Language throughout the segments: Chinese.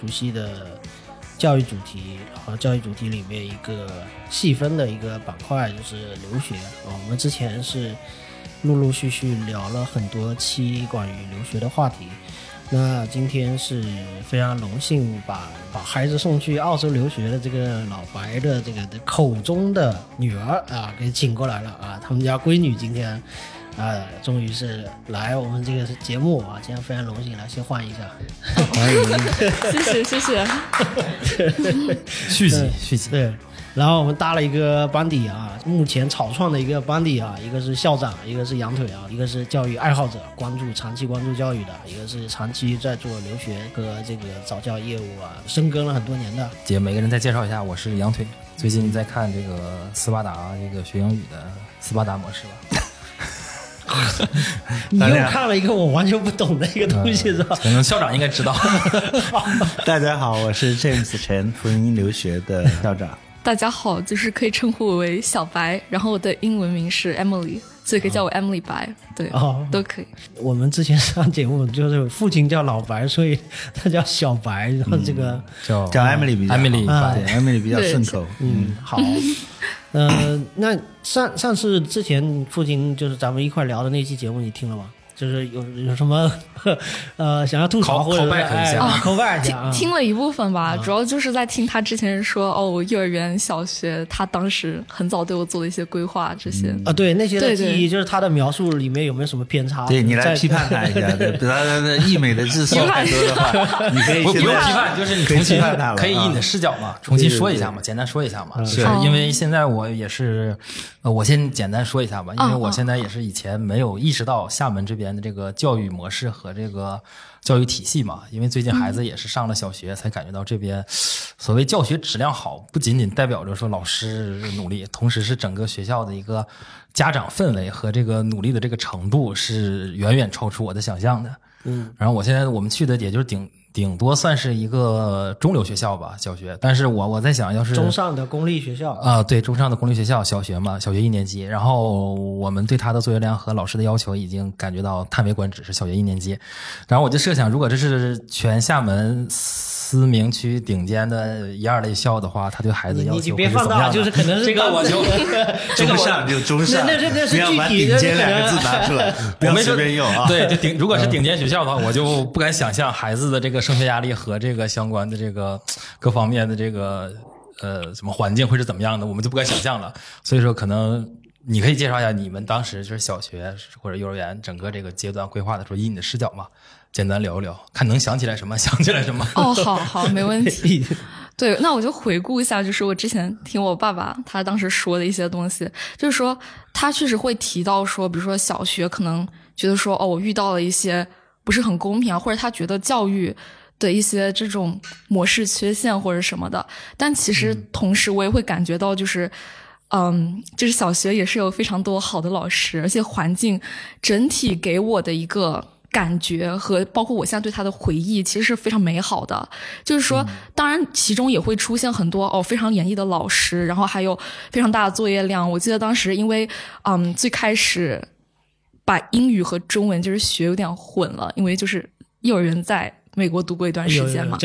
熟悉的教育主题，和教育主题里面一个细分的一个板块就是留学啊。我们之前是陆陆续续聊了很多期关于留学的话题。那今天是非常荣幸把把孩子送去澳洲留学的这个老白的这个口中的女儿啊给请过来了啊，他们家闺女今天啊终于是来我们这个节目啊，今天非常荣幸来先换一下，欢迎，谢谢 谢谢，续集续集对。然后我们搭了一个班底啊，目前草创的一个班底啊，一个是校长，一个是羊腿啊，一个是教育爱好者，关注长期关注教育的，一个是长期在做留学和这个早教业务啊，深耕了很多年的。姐，每个人再介绍一下，我是羊腿，最近在看这个斯巴达这个学英语的斯巴达模式吧。你又看了一个我完全不懂的一个东西是吧？可能校长应该知道。大家好，我是 James 陈，福音留学的校长。大家好，就是可以称呼我为小白，然后我的英文名是 Emily，所以可以叫我 Emily 白，对，哦，都可以。我们之前上节目就是父亲叫老白，所以他叫小白，然后这个叫叫 Emily 比较 Emily，对 Emily 比较顺口。嗯，好。嗯，那上上次之前父亲就是咱们一块聊的那期节目，你听了吗？就是有有什么 呃想要吐槽或者哎口外一下，听了一部分吧，主要就是在听他之前说哦，幼儿园、小学，他当时很早对我做的一些规划这些啊，对那些的记忆，就是他的描述里面有没有什么偏差？对你来批判他一下，对他的溢美的字数太多的话，你可以不用批判，就是你重新他可以以你的视角嘛，重新说一下嘛，简单说一下嘛，是因为现在我也是，呃，我先简单说一下吧，因为我现在也是以前没有意识到厦门这边。的这个教育模式和这个教育体系嘛，因为最近孩子也是上了小学，才感觉到这边所谓教学质量好，不仅仅代表着说老师努力，同时是整个学校的一个家长氛围和这个努力的这个程度是远远超出我的想象的。嗯，然后我现在我们去的也就是顶。顶多算是一个中流学校吧，小学。但是我我在想，要是中上的公立学校啊，对，中上的公立学校，小学嘛，小学一年级。然后我们对他的作业量和老师的要求已经感觉到叹为观止，是小学一年级。然后我就设想，如果这是全厦门。思明区顶尖的一二类校的话，他对孩子要求你别放大，就是可能是这个我 就中上就中上，那那那是具体的顶尖两个字拿出来，不要随便用啊。对，就顶如果是顶尖学校的话，我就不敢想象孩子的这个升学压力和这个相关的这个各方面的这个呃什么环境会是怎么样的，我们就不敢想象了。所以说，可能你可以介绍一下你们当时就是小学或者幼儿园整个这个阶段规划的时候，以你的视角嘛。简单聊一聊，看能想起来什么，想起来什么。哦，好好，没问题。对，那我就回顾一下，就是我之前听我爸爸他当时说的一些东西，就是说他确实会提到说，比如说小学可能觉得说，哦，我遇到了一些不是很公平啊，或者他觉得教育的一些这种模式缺陷或者什么的。但其实同时我也会感觉到，就是嗯，就是小学也是有非常多好的老师，而且环境整体给我的一个。感觉和包括我现在对他的回忆，其实是非常美好的。就是说，当然其中也会出现很多哦非常严厉的老师，然后还有非常大的作业量。我记得当时因为嗯最开始把英语和中文就是学有点混了，因为就是幼儿园在美国读过一段时间嘛，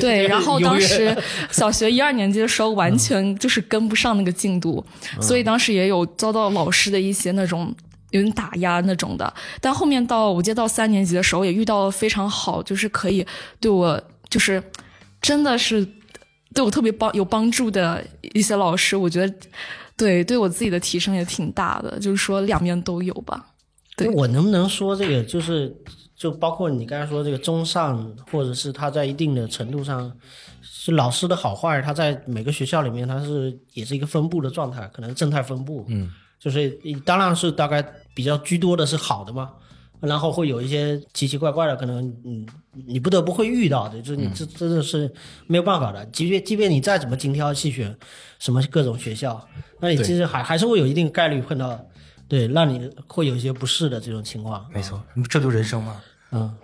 对。然后当时小学一二年级的时候，完全就是跟不上那个进度，所以当时也有遭到老师的一些那种。有点打压那种的，但后面到我记得到三年级的时候，也遇到了非常好，就是可以对我，就是真的是对我特别帮有帮助的一些老师。我觉得对对我自己的提升也挺大的，就是说两面都有吧。对我能不能说这个，就是就包括你刚才说这个中上，或者是他在一定的程度上是老师的好坏，他在每个学校里面，他是也是一个分布的状态，可能正态分布。嗯，就是当然是大概。比较居多的是好的嘛，然后会有一些奇奇怪怪的，可能嗯，你不得不会遇到的，就是你这真的是没有办法的。即便即便你再怎么精挑细选，什么各种学校，那你其实还还是会有一定概率碰到，对，让你会有一些不适的这种情况。没错，这就人生嘛。嗯，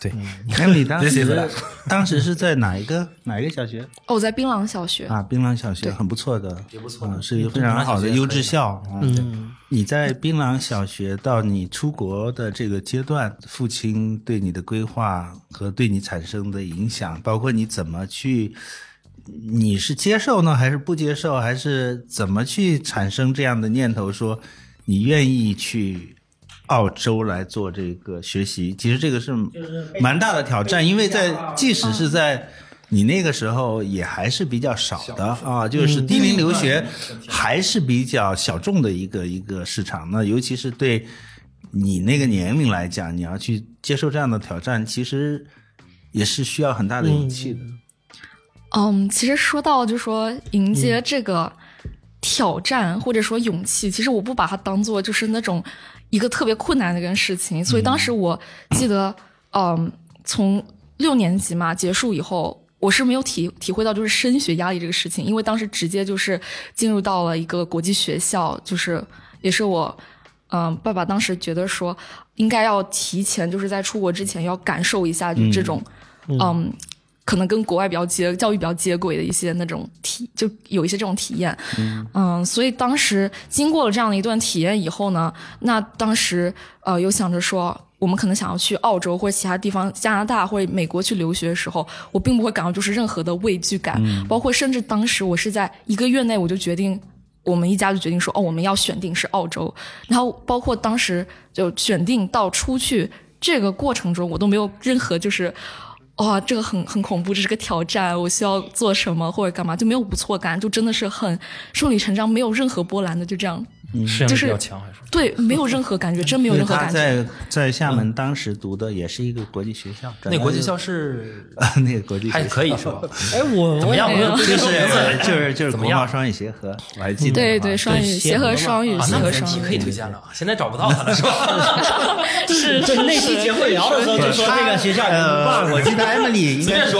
对，你看你当时当时是在哪一个哪一个小学？哦，我在槟榔小学。啊，槟榔小学很不错的，也不错，是一个非常好的优质校。嗯，你在槟榔小学到你出国的这个阶段，父亲对你的规划和对你产生的影响，包括你怎么去，你是接受呢，还是不接受，还是怎么去产生这样的念头，说你愿意去？澳洲来做这个学习，其实这个是蛮大的挑战，因为在即使是在你那个时候也还是比较少的啊，就是低龄留学还是比较小众的一个一个市场。那尤其是对你那个年龄来讲，你要去接受这样的挑战，其实也是需要很大的勇气的。嗯，其实说到就说迎接这个挑战或者说勇气，其实我不把它当做就是那种。一个特别困难的一件事情，所以当时我记得，嗯，从六年级嘛结束以后，我是没有体体会到就是升学压力这个事情，因为当时直接就是进入到了一个国际学校，就是也是我，嗯，爸爸当时觉得说应该要提前就是在出国之前要感受一下就这种，嗯。可能跟国外比较接教育比较接轨的一些那种体，就有一些这种体验，嗯，所以当时经过了这样的一段体验以后呢，那当时呃有想着说，我们可能想要去澳洲或者其他地方，加拿大或者美国去留学的时候，我并不会感到就是任何的畏惧感，包括甚至当时我是在一个月内我就决定，我们一家就决定说，哦，我们要选定是澳洲，然后包括当时就选定到出去这个过程中，我都没有任何就是。哇，这个很很恐怖，这是个挑战，我需要做什么或者干嘛，就没有不错感，就真的是很顺理成章，没有任何波澜的，就这样。就是比较强还是？对，没有任何感觉，真没有任何感觉。他在在厦门当时读的也是一个国际学校，那国际校是 那个国际还可以是吧？哎，我怎么样？就是就是就是国贸双语协和，我还记得。对对，双语协和双语协和双语可以推荐了，现在找不到他了是吧？是是那期节目聊的时候就说这个学校很棒，我记得 Emily 应该是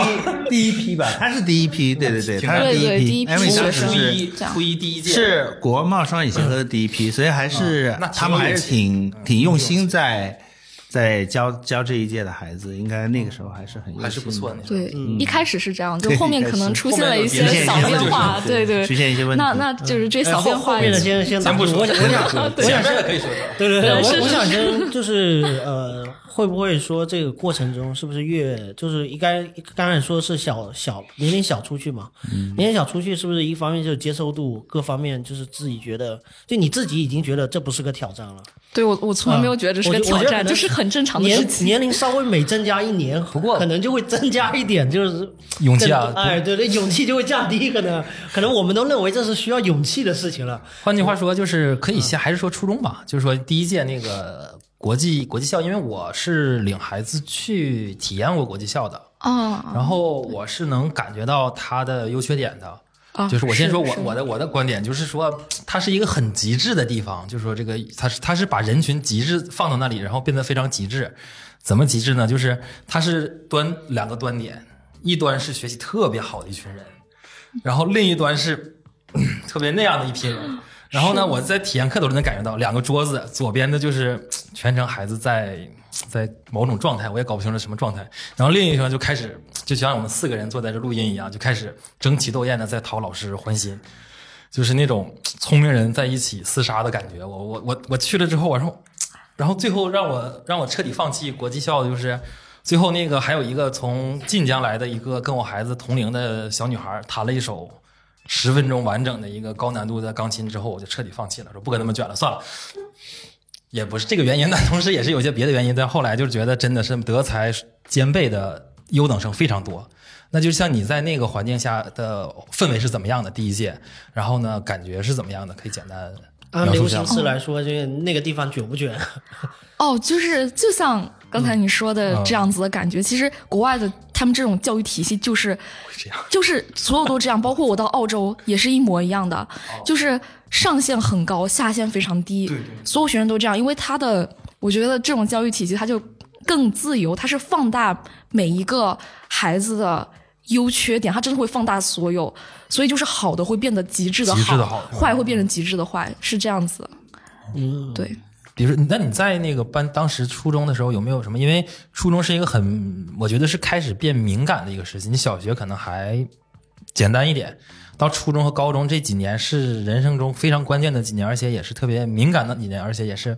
第一批吧，他是第一批，对对对，他是第一批，Emily 当时是初一第一届，是国贸双语协和的第一批，所以还是。是，他们还是挺挺用心在在教教这一届的孩子，应该那个时候还是很还是不错的。对，一开始是这样，就后面可能出现了一些小变化，对对，出现一些问题。那那就是这小变化。后面的先先咱不说，我想我想前面的可以说说。对对对，我我想先就是呃。会不会说这个过程中是不是越就是应该刚才说是小小年龄小出去嘛？年龄小出去是不是一方面就是接受度各方面就是自己觉得就你自己已经觉得这不是个挑战了？对我我从来没有觉得这是个挑战，就是很正常的事情。年龄稍微每增加一年，不过可能就会增加一点就是勇气啊！哎，对对，勇气就会降低，可能可能我们都认为这是需要勇气的事情了。换句话说，就是可以先还是说初中吧，就是说第一届那个。国际国际校，因为我是领孩子去体验过国际校的啊，然后我是能感觉到它的优缺点的啊。就是我先说我我的我的观点，就是说它是一个很极致的地方，就是说这个它是它是把人群极致放到那里，然后变得非常极致。怎么极致呢？就是它是端两个端点，一端是学习特别好的一群人，然后另一端是 特别那样的一批人。然后呢，我在体验课的时候能感觉到，两个桌子，左边的就是全程孩子在在某种状态，我也搞不清楚什么状态。然后另一个就开始，就像我们四个人坐在这录音一样，就开始争奇斗艳的在讨老师欢心，就是那种聪明人在一起厮杀的感觉。我我我我去了之后，我说，然后最后让我让我彻底放弃国际校的就是，最后那个还有一个从晋江来的一个跟我孩子同龄的小女孩弹了一首。十分钟完整的一个高难度的钢琴之后，我就彻底放弃了，说不跟他们卷了，算了。也不是这个原因，但同时也是有些别的原因。但后来就是觉得真的是德才兼备的优等生非常多。那就像你在那个环境下的氛围是怎么样的？第一届，然后呢，感觉是怎么样的？可以简单按流行词来说，就那个地方卷不卷？哦，就是就像刚才你说的这样子的感觉。其实国外的。他们这种教育体系就是这样，就是所有都这样，包括我到澳洲也是一模一样的，就是上限很高，下限非常低。对对，所有学生都这样，因为他的，我觉得这种教育体系它就更自由，它是放大每一个孩子的优缺点，它真的会放大所有，所以就是好的会变得极致的好，坏会变成极致的坏，是这样子。嗯，对。比如，那你在那个班当时初中的时候有没有什么？因为初中是一个很，我觉得是开始变敏感的一个时期。你小学可能还简单一点，到初中和高中这几年是人生中非常关键的几年，而且也是特别敏感的几年，而且也是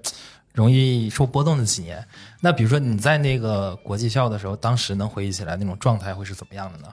容易受波动的几年。那比如说你在那个国际校的时候，当时能回忆起来那种状态会是怎么样的呢？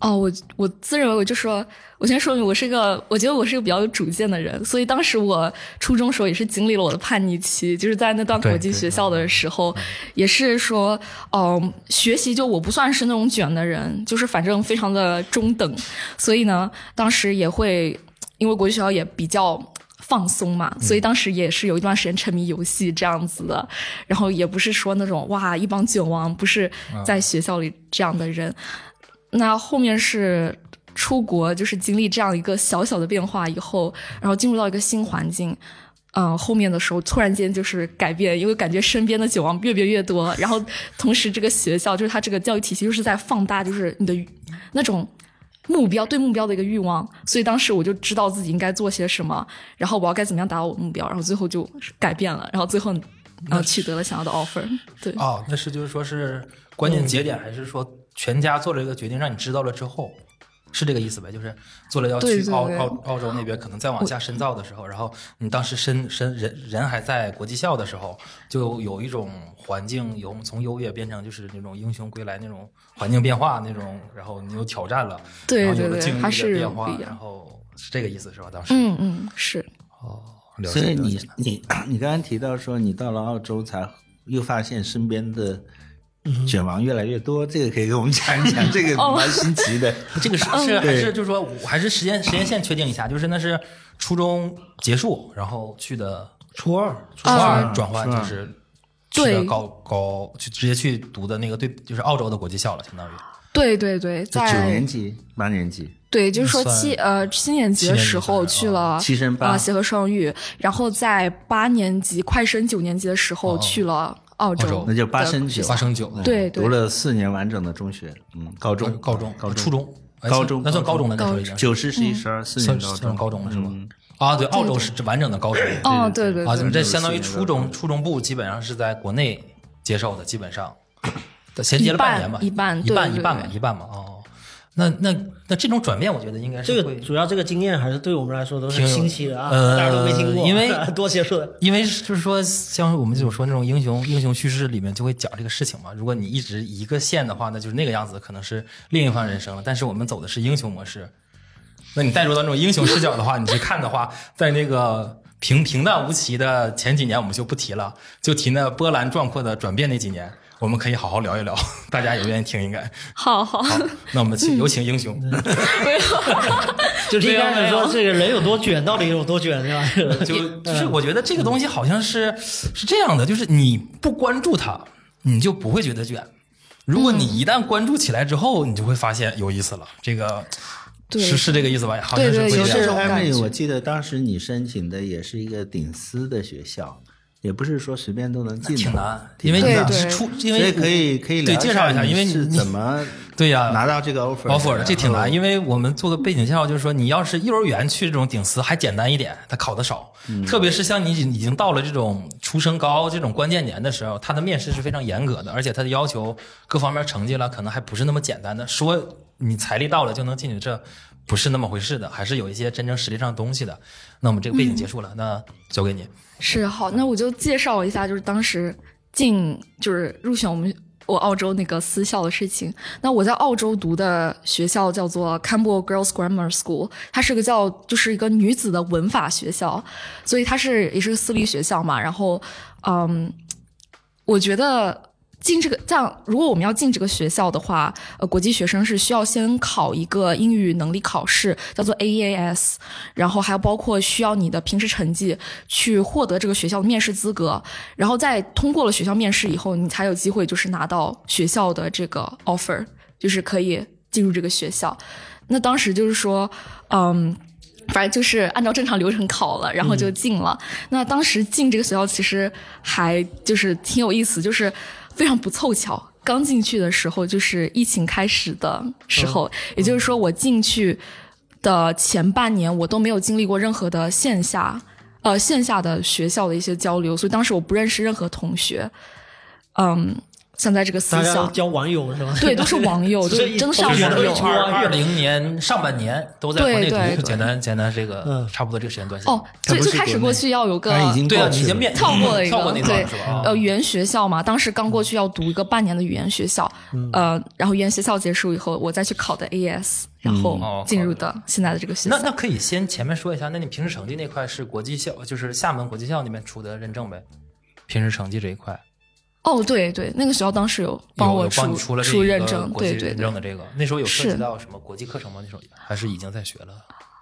哦，我我自认为我就说，我先说明我是一个，我觉得我是一个比较有主见的人，所以当时我初中时候也是经历了我的叛逆期，就是在那段国际学校的时候，也是说，嗯，学习就我不算是那种卷的人，就是反正非常的中等，所以呢，当时也会因为国际学校也比较放松嘛，所以当时也是有一段时间沉迷游戏这样子的，然后也不是说那种哇一帮卷王，不是在学校里这样的人。那后面是出国，就是经历这样一个小小的变化以后，然后进入到一个新环境，嗯，后面的时候突然间就是改变，因为感觉身边的酒王越变越多，然后同时这个学校就是它这个教育体系就是在放大，就是你的那种目标对目标的一个欲望，所以当时我就知道自己应该做些什么，然后我要该怎么样达到我的目标，然后最后就改变了，然后最后呃取得了想要的 offer。对，哦，那是就是说是关键节点，还是说？全家做了一个决定，让你知道了之后，是这个意思呗？就是做了要去澳澳澳洲那边，可能再往下深造的时候，然后你当时深深人人还在国际校的时候，就有一种环境，由从优越变成就是那种英雄归来那种环境变化那种，然后你有挑战了，对对对，还是变化，然后是这个意思是吧？当时嗯嗯是哦，所以你你你刚刚提到说你到了澳洲才又发现身边的。卷王越来越多，这个可以给我们讲一讲，这个蛮新奇的。这个是 是还是就是说，我还是时间时间线确定一下，就是那是初中结束，然后去的初二，初二转换就是去的高高，就直接去读的那个对，就是澳洲的国际校了，相当于。对对对，在九年级、八年级。对，就是说七呃七年级的时候去了七升八啊协和双语，然后在八年级快升九年级的时候去了。澳洲，那就八升九，八升九，对，读了四年完整的中学，嗯，高中，高中，高中，初中，高中，那算高中的那时候已经，九十十一十二四年高中，高中了是吗？啊，对，澳洲是完整的高中，哦，对对，啊，你们这相当于初中，初中部基本上是在国内接受的，基本上，衔接了半年吧，一半，一半，一半嘛，一半嘛，哦。那那那这种转变，我觉得应该是这个主要这个经验还是对我们来说都是新奇的啊，大家都没听过。因为 多接触，因为就是说，像我们就说那种英雄英雄叙事里面就会讲这个事情嘛。如果你一直一个线的话，那就是那个样子，可能是另一番人生了。但是我们走的是英雄模式，那你带入到那种英雄视角的话，你去看的话，在那个平平淡无奇的前几年，我们就不提了，就提那波澜壮阔的转变那几年。我们可以好好聊一聊，大家也愿意听，应该。好好。那我们请有请英雄。没有。就一开始说这个人有多卷，到底有多卷，对吧？就就是我觉得这个东西好像是是这样的，就是你不关注它，你就不会觉得卷；如果你一旦关注起来之后，你就会发现有意思了。这个是是这个意思吧？好像是。有这种感觉。我记得当时你申请的也是一个顶私的学校。也不是说随便都能进，挺难，因为你是出，因为可以可以对介绍一下，因为你是怎么 对呀拿到这个 offer offer 的，这挺难，因为我们做个背景介绍，就是说你要是幼儿园去这种顶私还简单一点，他考的少，特别是像你已经到了这种初升高这种关键年的时候，他的面试是非常严格的，而且他的要求各方面成绩了，可能还不是那么简单的，说你财力到了就能进去，这不是那么回事的，还是有一些真正实力上的东西的。那我们这个背景结束了，那交给你。是好，那我就介绍一下，就是当时进就是入选我们我澳洲那个私校的事情。那我在澳洲读的学校叫做 Campbell Girls Grammar School，它是个叫就是一个女子的文法学校，所以它是也是个私立学校嘛。然后，嗯，我觉得。进这个这样，如果我们要进这个学校的话，呃，国际学生是需要先考一个英语能力考试，叫做 AEAS，然后还有包括需要你的平时成绩去获得这个学校的面试资格，然后再通过了学校面试以后，你才有机会就是拿到学校的这个 offer，就是可以进入这个学校。那当时就是说，嗯，反正就是按照正常流程考了，然后就进了。那当时进这个学校其实还就是挺有意思，就是。非常不凑巧，刚进去的时候就是疫情开始的时候，也就是说我进去的前半年我都没有经历过任何的线下呃线下的学校的一些交流，所以当时我不认识任何同学，嗯。现在这个思想交网友是吧？对，都是 网友，就真的是网友。二零年上半年都在国内读，简单简单这个差不多这个时间段。哦，最最开始过去要有个对啊，已经面跳过了一个对呃语言学校嘛，当时刚过去要读一个半年的语言学校，呃，然后语言学校结束以后，我再去考的 AS，然后进入的现在的这个学校。那那可以先前面说一下，那你平时成绩那块是国际校，就是厦门国际校那边出的认证呗？平时成绩这一块。哦，对对，那个学校当时有帮我出出认证，对对认证的这个，那时候有涉及到什么国际课程吗？那时候还是已经在学了？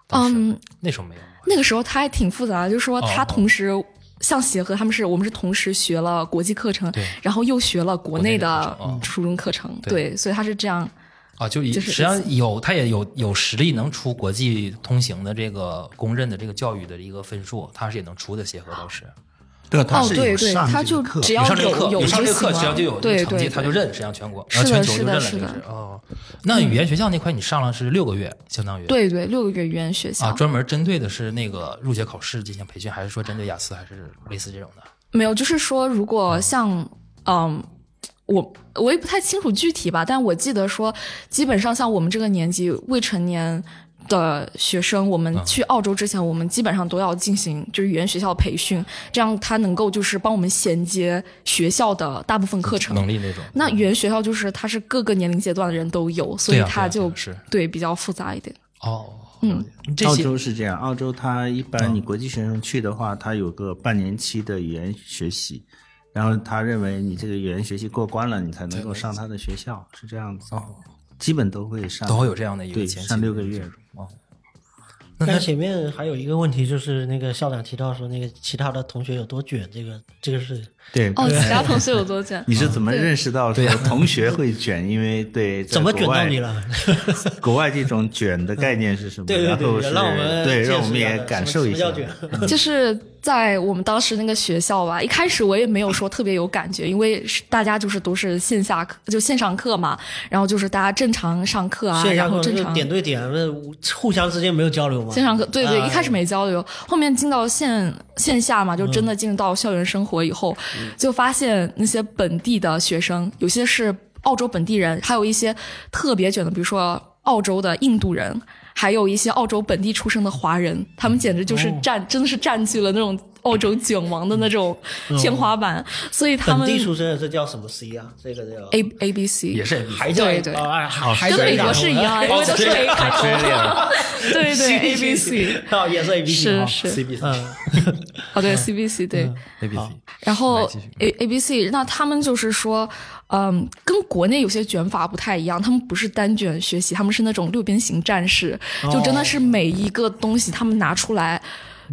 嗯，那时候没有。那个时候他还挺复杂，就是说他同时像协和他们是我们是同时学了国际课程，然后又学了国内的初中课程，对，所以他是这样。啊，就实际上有他也有有实力能出国际通行的这个公认的这个教育的一个分数，他是也能出的。协和倒是。对，他是对对，他就只要有有上这课，只要就有成绩，他就认，实际上全国，然后全球就认了，是哦。那语言学校那块你上了是六个月，相当于对对，六个月语言学校啊，专门针对的是那个入学考试进行培训，还是说针对雅思，还是类似这种的？没有，就是说如果像嗯，我我也不太清楚具体吧，但我记得说，基本上像我们这个年纪未成年。的学生，我们去澳洲之前，我们基本上都要进行就是语言学校的培训，这样他能够就是帮我们衔接学校的大部分课程能力那种。那语言学校就是它是各个年龄阶段的人都有，所以它就对比较复杂一点。哦，嗯，澳洲是这样，澳洲它一般你国际学生去的话，它有个半年期的语言学习，然后他认为你这个语言学习过关了，你才能够上他的学校，是这样子。哦。基本都会上，都会有这样的一个上六个月哦。那前面还有一个问题，就是那个校长提到说，那个其他的同学有多卷，这个这个是对哦，其他同学有多卷？你是怎么认识到说同学会卷？因为对，怎么卷到你了？国外这种卷的概念是什么？对对对，让我们对让我们也感受一下，就是。在我们当时那个学校吧，一开始我也没有说特别有感觉，因为大家就是都是线下课，就线上课嘛，然后就是大家正常上课啊，然后正常点对点，互相之间没有交流吗？线上课对对，一开始没交流，后面进到线线下嘛，就真的进入到校园生活以后，就发现那些本地的学生，有些是澳洲本地人，还有一些特别卷的，比如说澳洲的印度人。还有一些澳洲本地出生的华人，他们简直就是占，真的是占据了那种澳洲卷王的那种天花板。所以他们本地出生的这叫什么 C 啊？这个叫 A A B C，也是还叫对对，跟美国是一样，因为都是 A 开头。对 对 A B C，哦也是 A B C，是是。C B C，哦对 C B C 对。A B C，然后 A A B C，那他们就是说。嗯，跟国内有些卷法不太一样，他们不是单卷学习，他们是那种六边形战士，就真的是每一个东西他们拿出来，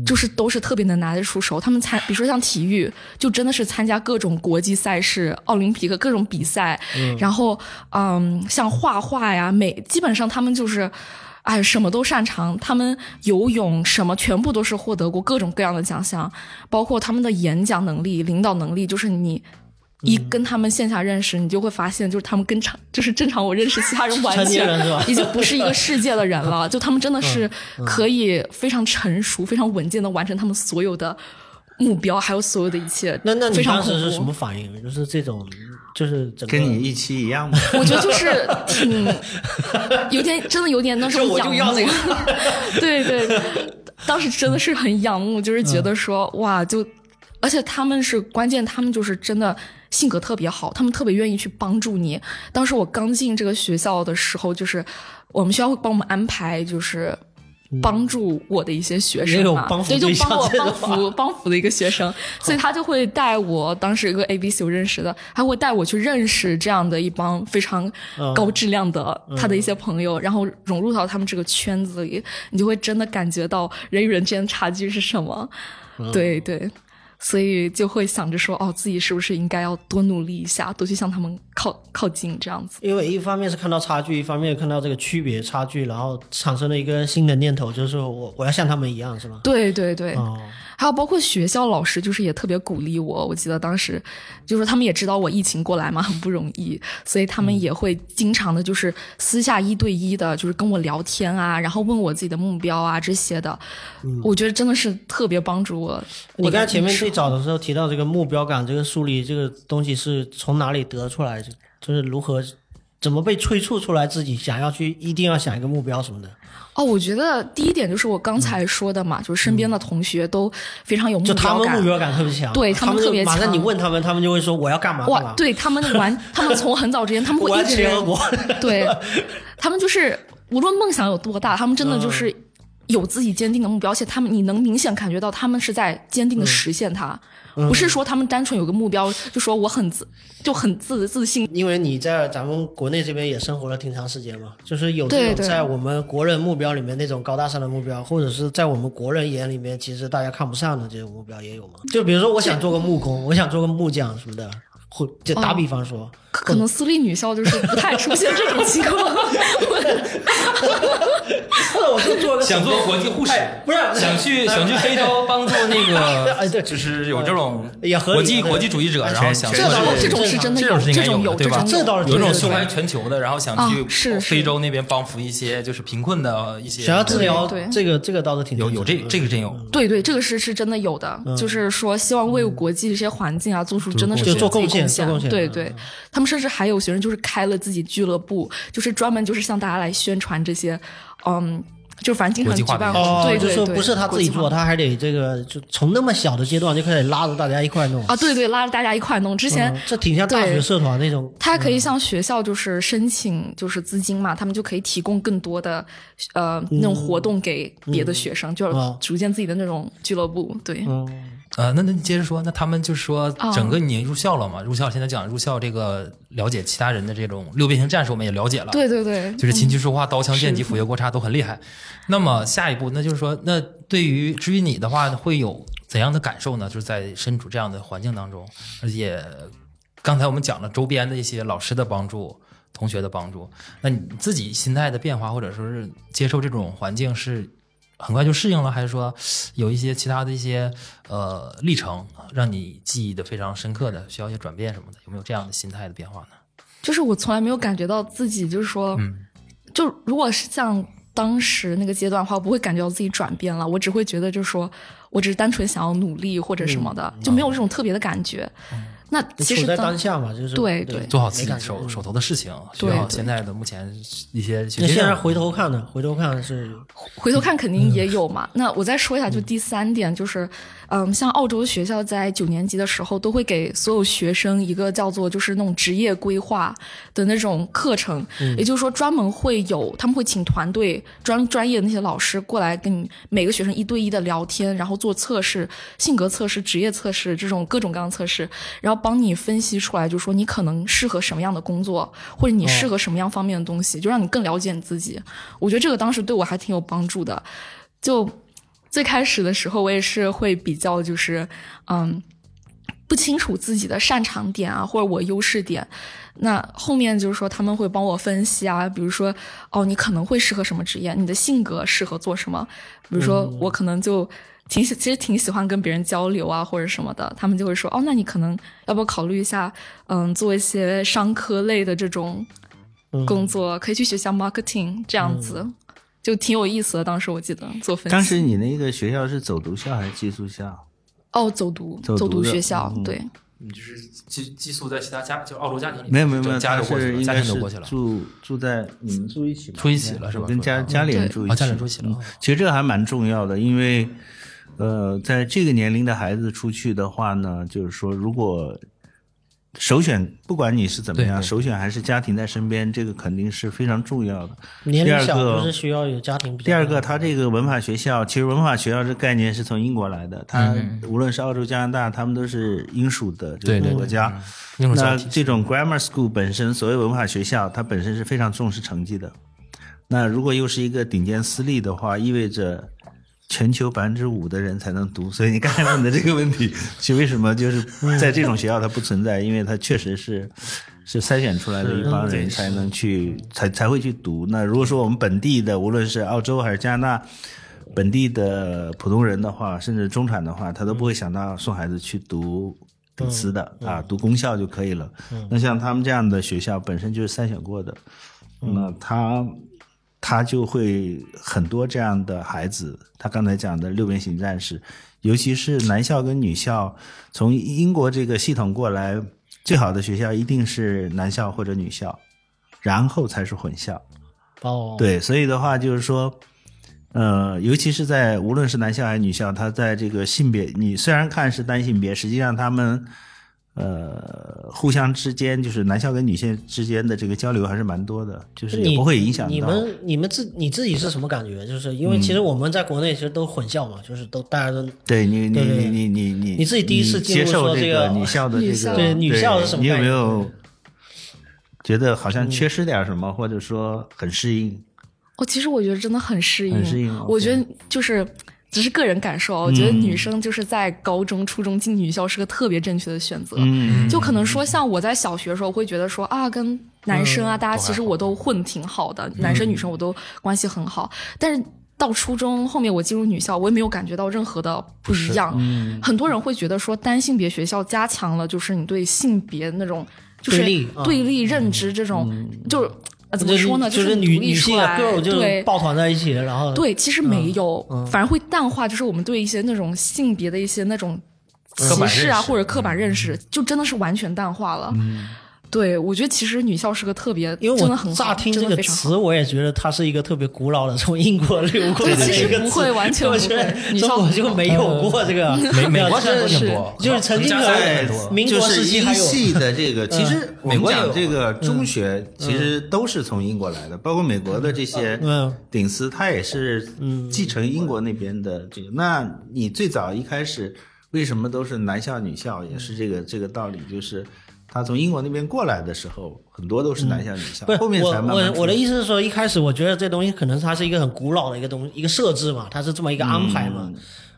就是都是特别能拿得出手。他们参，比如说像体育，就真的是参加各种国际赛事、奥林匹克各种比赛。然后，嗯，像画画呀，每基本上他们就是，哎，什么都擅长。他们游泳什么全部都是获得过各种各样的奖项，包括他们的演讲能力、领导能力，就是你。一跟他们线下认识，你就会发现，就是他们跟常 就是正常我认识其他人完全已经不是一个 世界的人了。就他们真的是可以非常成熟、非常稳健的完成他们所有的目标，还有所有的一切。那那你当时是什么反应？就是这种，就是跟你预期一样吗？我觉得就是挺有点，真的有点那种 仰慕。对对，当时真的是很仰慕，就是觉得说哇，就而且他们是关键，他们就是真的。性格特别好，他们特别愿意去帮助你。当时我刚进这个学校的时候，就是我们学校会帮我们安排，就是帮助我的一些学生嘛，所以就帮我帮扶帮扶的一个学生，所以他就会带我。当时一个 A B C 我认识的，他会带我去认识这样的一帮非常高质量的他的一些朋友，然后融入到他们这个圈子里，你就会真的感觉到人与人之间的差距是什么。对对。所以就会想着说，哦，自己是不是应该要多努力一下，多去向他们靠靠近，这样子。因为一方面是看到差距，一方面看到这个区别差距，然后产生了一个新的念头，就是我我要像他们一样，是吗？对对对。哦。还有包括学校老师，就是也特别鼓励我。我记得当时，就是他们也知道我疫情过来嘛，很不容易，所以他们也会经常的，就是私下一对一的，就是跟我聊天啊，然后问我自己的目标啊这些的。我觉得真的是特别帮助我。你刚才前面最早的时候提到这个目标感，这个树立这个东西是从哪里得出来？就是如何怎么被催促出来自己想要去一定要想一个目标什么的？哦，我觉得第一点就是我刚才说的嘛，就是身边的同学都非常有目标感，就他们目标感特别强，对他们特别强。马上你问他们，他们就会说我要干嘛。哇，对他们玩，他们从很早之前 他们会一直 对他们就是无论梦想有多大，他们真的就是有自己坚定的目标，而且他们你能明显感觉到他们是在坚定的实现它。不是说他们单纯有个目标，就说我很自就很自自信。因为你在咱们国内这边也生活了挺长时间嘛，就是有这种在我们国人目标里面那种高大上的目标，或者是在我们国人眼里面其实大家看不上的这种目标也有嘛？就比如说我想做个木工，我想做个木匠什么的，或就打比方说，可能私立女校就是不太出现这种情况。我就做个想做国际护士，不是。想去 想去非洲帮助那个，哎对，就是有这种国际国际主义者，然后想这这种是真的，这种是应该有的，对吧？这倒是有种胸怀全球的，然后想去是非洲那边帮扶一些就是贫困的一些，想要治疗，对。这个这个倒是挺有有这这个真有，对对，这个是是真的有的，就是说希望为国际这些环境啊做出真的是做贡献，做贡献，对对，他们甚至还有学生就是开了自己俱乐部，就是专门就是向大家来宣传这些，嗯。就反正经常举办，对对对，不是他自己做，他还得这个，就从那么小的阶段就开始拉着大家一块弄啊，对对，拉着大家一块弄。之前这挺像大学社团那种。他可以向学校就是申请就是资金嘛，他们就可以提供更多的呃那种活动给别的学生，就组建自己的那种俱乐部，对。呃，那那你接着说，那他们就是说，整个你入校了嘛？入校现在讲入校这个了解其他人的这种六边形战士，我们也了解了。对对对，就是琴棋书画、刀枪剑戟、斧钺锅叉都很厉害。那么下一步，那就是说，那对于至于你的话，会有怎样的感受呢？就是在身处这样的环境当中，而且刚才我们讲了周边的一些老师的帮助、同学的帮助，那你自己心态的变化，或者说是接受这种环境是？很快就适应了，还是说有一些其他的一些呃历程让你记忆的非常深刻的，需要一些转变什么的？有没有这样的心态的变化呢？就是我从来没有感觉到自己，就是说，就如果是像当时那个阶段的话，我不会感觉到自己转变了，我只会觉得就是说我只是单纯想要努力或者什么的，就没有这种特别的感觉。那其实在当下嘛，就是对对，做好自己手手头的事情，学好现在的目前一些。那现在回头看呢？回头看是回头看肯定也有嘛。那我再说一下，就第三点就是。嗯，像澳洲学校在九年级的时候，都会给所有学生一个叫做就是那种职业规划的那种课程，也就是说专门会有他们会请团队专专业的那些老师过来跟你每个学生一对一的聊天，然后做测试、性格测试、职业测试这种各种各样的测试，然后帮你分析出来，就说你可能适合什么样的工作，或者你适合什么样方面的东西，就让你更了解你自己。我觉得这个当时对我还挺有帮助的，就。最开始的时候，我也是会比较，就是，嗯，不清楚自己的擅长点啊，或者我优势点。那后面就是说，他们会帮我分析啊，比如说，哦，你可能会适合什么职业，你的性格适合做什么。比如说，我可能就挺喜，其实挺喜欢跟别人交流啊，或者什么的。他们就会说，哦，那你可能要不要考虑一下，嗯，做一些商科类的这种工作，可以去学校 marketing 这样子。就挺有意思的，当时我记得做分析。当时你那个学校是走读校还是寄宿校？哦，走读，走读学校，对。你就是寄寄宿在其他家，就澳洲家庭里？没有没有没有，家是应该是过去了。住住在你们住一起吗？住一起了是吧？跟家家里人住一起。家里人住一起了。其实这个还蛮重要的，因为呃，在这个年龄的孩子出去的话呢，就是说如果。首选，不管你是怎么样，首选还是家庭在身边，这个肯定是非常重要的。年龄小不是需要有家庭。第二个，他这个文法学校，其实文法学校这概念是从英国来的。它无论是澳洲、加拿大，他们都是英属的这个国家。那这种 grammar school 本身，所谓文法学校，它本身是非常重视成绩的。那如果又是一个顶尖私立的话，意味着。全球百分之五的人才能读，所以你刚才问的这个问题，就为什么就是在这种学校它不存在？因为它确实是是筛选出来的一帮人才能去才才会去读。那如果说我们本地的，无论是澳洲还是加拿大，本地的普通人的话，甚至中产的话，他都不会想到送孩子去读顶私的啊，读公校就可以了。那像他们这样的学校本身就是筛选过的，那他他就会很多这样的孩子。他刚才讲的六边形战士，尤其是男校跟女校，从英国这个系统过来，最好的学校一定是男校或者女校，然后才是混校。哦，对，所以的话就是说。呃，尤其是在无论是男校还是女校，他在这个性别，你虽然看是单性别，实际上他们呃互相之间就是男校跟女校之间的这个交流还是蛮多的，就是也不会影响到你们。你们自你自己是什么感觉？就是因为其实我们在国内其实都混校嘛，就是都大家都对你你你你你你你自己第一次接受这个个女校的这个对女校是什么你有没有觉得好像缺失点什么，或者说很适应？我，其实我觉得真的很适应。很适应我觉得就是只是个人感受，我觉得女生就是在高中、初中进女校是个特别正确的选择。嗯就可能说，像我在小学的时候会觉得说啊，跟男生啊，大家其实我都混挺好的，男生女生我都关系很好。但是到初中后面，我进入女校，我也没有感觉到任何的不一样。很多人会觉得说，单性别学校加强了就是你对性别那种就是对立啊对立认知这种，就是。呃怎么说呢？就是女女性 girl 就是对抱团在一起，然后对，其实没有，反而会淡化，就是我们对一些那种性别的一些那种歧视啊，或者刻板认识，就真的是完全淡化了。对，我觉得其实女校是个特别，因为我真的很乍听这个词，我也觉得它是一个特别古老的从英国流过来的其实一个词不会完全不我觉得会女中校很好国就没有过这个。美美国这现在都挺多，就是曾经可加拿大也能很多。民国英时期还有系的这个，其实我们讲美国也有这个中学，其实都是从英国来的，包括美国的这些嗯顶丝，它也是继承英国那边的这个。那你最早一开始为什么都是男校女校，也是这个这个道理，就是他从英国那边过来的时候，很多都是男校女校不是，后面我才慢慢我我的意思是说，一开始我觉得这东西可能它是一个很古老的一个东一个设置嘛，它是这么一个安排嘛。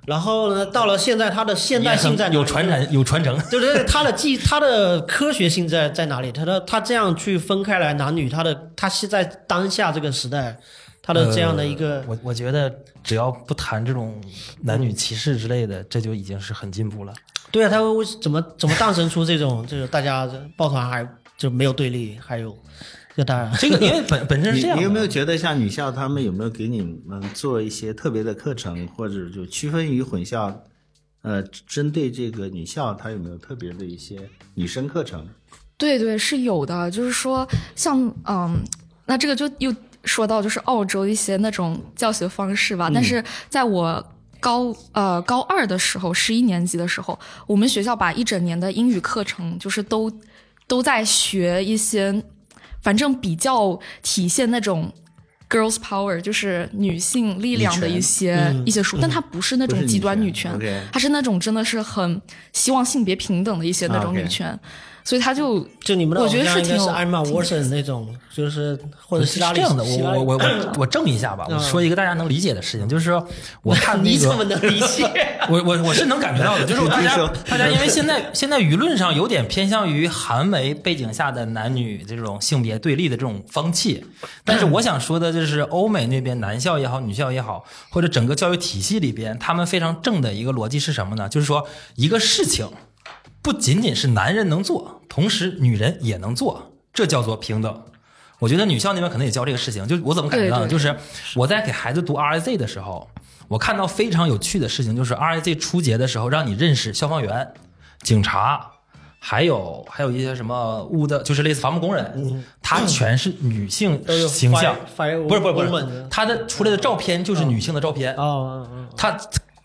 然后呢，到了现在，它的现代性在哪里有传承，有传承。对对对，它的技，它的科学性在在哪里？它的它这样去分开来男女，它的它是在当下这个时代，它的这样的一个、呃我我觉得只要不谈这种男女歧视之类的，这就已经是很进步了。对啊，它为怎么怎么诞生出这种就是大家抱团还就没有对立，还有这当然这个因为本本身是这样，你你有没有觉得像女校他们有没有给你们做一些特别的课程，或者就区分于混校？呃，针对这个女校，它有没有特别的一些女生课程？对对是有的，就是说像嗯，那这个就又说到就是澳洲一些那种教学方式吧。但是在我高呃高二的时候，十一年级的时候，我们学校把一整年的英语课程就是都都在学一些，反正比较体现那种。Girls Power 就是女性力量的一些一些书，但它不是那种极端女权它是那种真的是很希望性别平等的一些那种女权，所以他就就你们的我觉得是挺有是艾玛挺沃森那种，就是或者是希拉里这样的，我我我我我 正一下吧，我说一个大家能理解的事情，就是说我看那 你怎么，能理解？我我我是能感觉到的，就是大家大家因为现在现在舆论上有点偏向于韩媒背景下的男女这种性别对立的这种风气，但是我想说的就是欧美那边男校也好，女校也好，或者整个教育体系里边，他们非常正的一个逻辑是什么呢？就是说一个事情不仅仅是男人能做，同时女人也能做，这叫做平等。我觉得女校那边可能也教这个事情，就我怎么感觉到呢？就是我在给孩子读 RIZ 的时候，我看到非常有趣的事情，就是 RIZ 初节的时候让你认识消防员、警察，还有还有一些什么屋的，就是类似伐木工人，他全是女性形象。不是不是不是，他的出来的照片就是女性的照片，他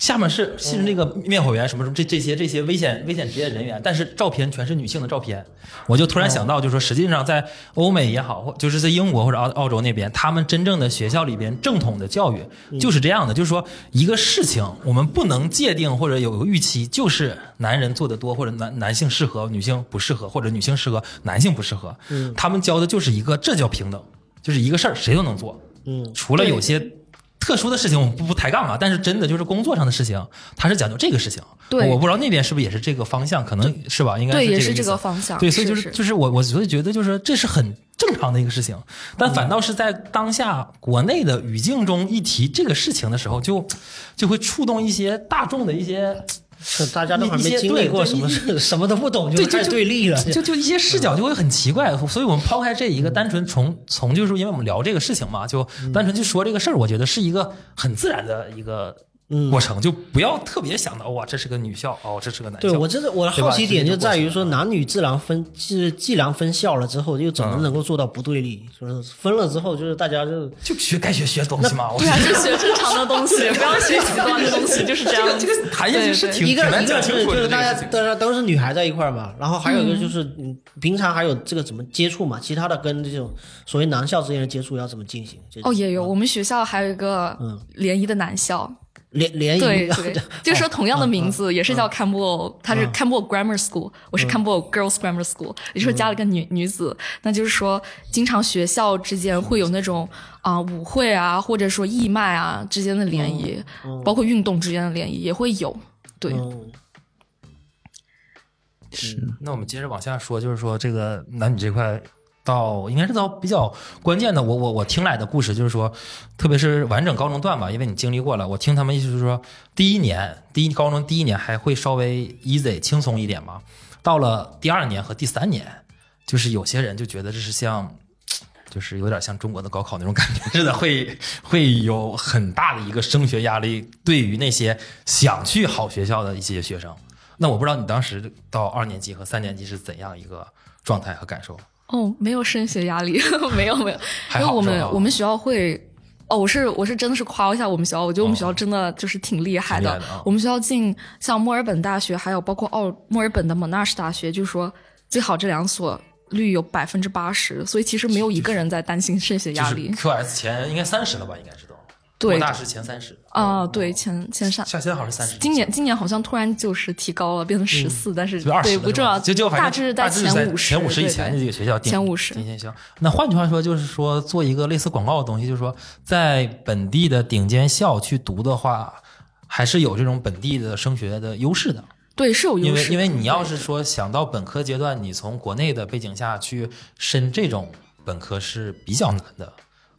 下面是是那个灭火员什么什么这这些这些危险危险职业人员，但是照片全是女性的照片，我就突然想到，就是说实际上在欧美也好，或就是在英国或者澳澳洲那边，他们真正的学校里边正统的教育就是这样的，就是说一个事情我们不能界定或者有个预期，就是男人做的多，或者男男性适合，女性不适合，或者女性适合，男性不适合，他们教的就是一个这叫平等，就是一个事儿谁都能做，嗯，除了有些特殊的事情我们不不抬杠啊，但是真的就是工作上的事情，他是讲究这个事情。对，我不知道那边是不是也是这个方向，可能是吧？应该对，也是这个方向。对，所以就是就是我我所以觉得就是这是很正常的一个事情，但反倒是在当下国内的语境中一提这个事情的时候，就就会触动一些大众的一些。是大家都还没经历过什么事，什么都不懂就太对立了，就就一些视角就会很奇怪。所以我们抛开这一个单纯从从就是因为我们聊这个事情嘛，就单纯去说这个事儿，我觉得是一个很自然的一个。过程就不要特别想到哇，这是个女校哦，这是个男校。对我真的我的好奇点就在于说，男女自然分是既然分校了之后，又怎么能够做到不对立？就是分了之后，就是大家就就学该学学东西嘛。对啊，就学正常的东西，不要学极端的东西，就是这样。这个谈下去是挺一个一个就是大家大家都是女孩在一块儿嘛，然后还有一个就是嗯平常还有这个怎么接触嘛？其他的跟这种所谓男校之间的接触要怎么进行？哦，也有，我们学校还有一个联谊的男校。联联谊对对，就是说同样的名字也是叫 Campbell，他是 Campbell Grammar School，我是 Campbell Girls Grammar School，也就是加了个女女子。那就是说，经常学校之间会有那种啊舞会啊，或者说义卖啊之间的联谊，包括运动之间的联谊也会有。对，是。那我们接着往下说，就是说这个男女这块。到应该是到比较关键的，我我我听来的故事就是说，特别是完整高中段吧，因为你经历过了，我听他们意思就是说，第一年第一高中第一年还会稍微 easy 轻松一点嘛，到了第二年和第三年，就是有些人就觉得这是像，就是有点像中国的高考那种感觉似的，会 会有很大的一个升学压力，对于那些想去好学校的一些学生，那我不知道你当时到二年级和三年级是怎样一个状态和感受。哦，没有升学压力，没有没有，因为我们我们学校会，哦，我是我是真的是夸一下我们学校，我觉得我们学校真的就是挺厉害的。我们学校进像墨尔本大学，还有包括澳墨尔本的 Monash 大学，就是说最好这两所率有百分之八十，所以其实没有一个人在担心升学压力。QS 前应该三十了吧，应该是。对，大是前三十啊，对前前三，下现在好像是三十。今年今年好像突然就是提高了，变成十四，但是对不重要，就就大致在前五十，前五十以前的这个学校前五十。行行，那换句话说，就是说做一个类似广告的东西，就是说在本地的顶尖校去读的话，还是有这种本地的升学的优势的。对，是有优势。因为因为你要是说想到本科阶段，你从国内的背景下去申这种本科是比较难的。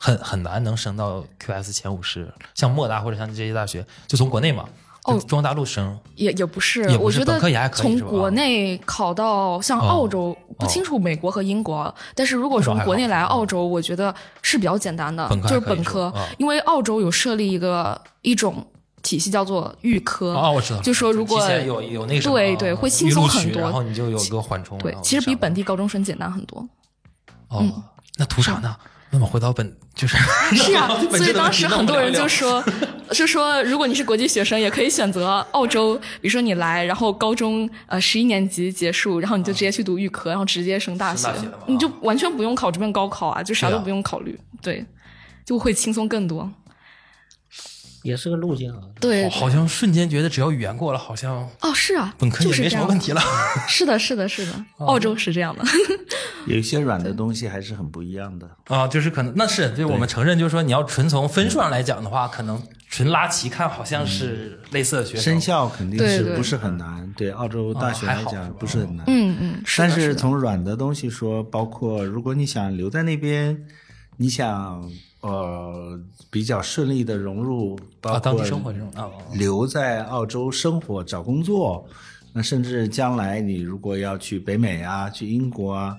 很很难能升到 QS 前五十，像莫大或者像这些大学，就从国内嘛，哦，中国大陆升也也不是，我觉得从国内考考到像澳洲，不清楚美国和英国，但是如果从国内来澳洲，我觉得是比较简单的，就是本科，因为澳洲有设立一个一种体系叫做预科，哦，我知道，就说如果有有那个对对会轻松很多，然后你就有个缓冲，对，其实比本地高中生简单很多。哦，那图啥呢？那么回到本 就是 是啊，所以当时很多人就说，就说如果你是国际学生，也可以选择澳洲。比如说你来，然后高中呃十一年级结束，然后你就直接去读预科，然后直接升大学，你就完全不用考这边高考啊，就啥都不用考虑，对，就会轻松更多。也是个路径啊，对，好像瞬间觉得只要语言过了，好像哦是啊，本科也没什么问题了。是的，是的，是的，澳洲是这样的。有一些软的东西还是很不一样的啊，就是可能那是就是我们承认，就是说你要纯从分数上来讲的话，可能纯拉齐看好像是类似的学生。生效肯定是不是很难？对澳洲大学来讲不是很难。嗯嗯，但是从软的东西说，包括如果你想留在那边，你想。呃，比较顺利的融入，包括留在澳洲生活、找工作，那甚至将来你如果要去北美啊，去英国啊，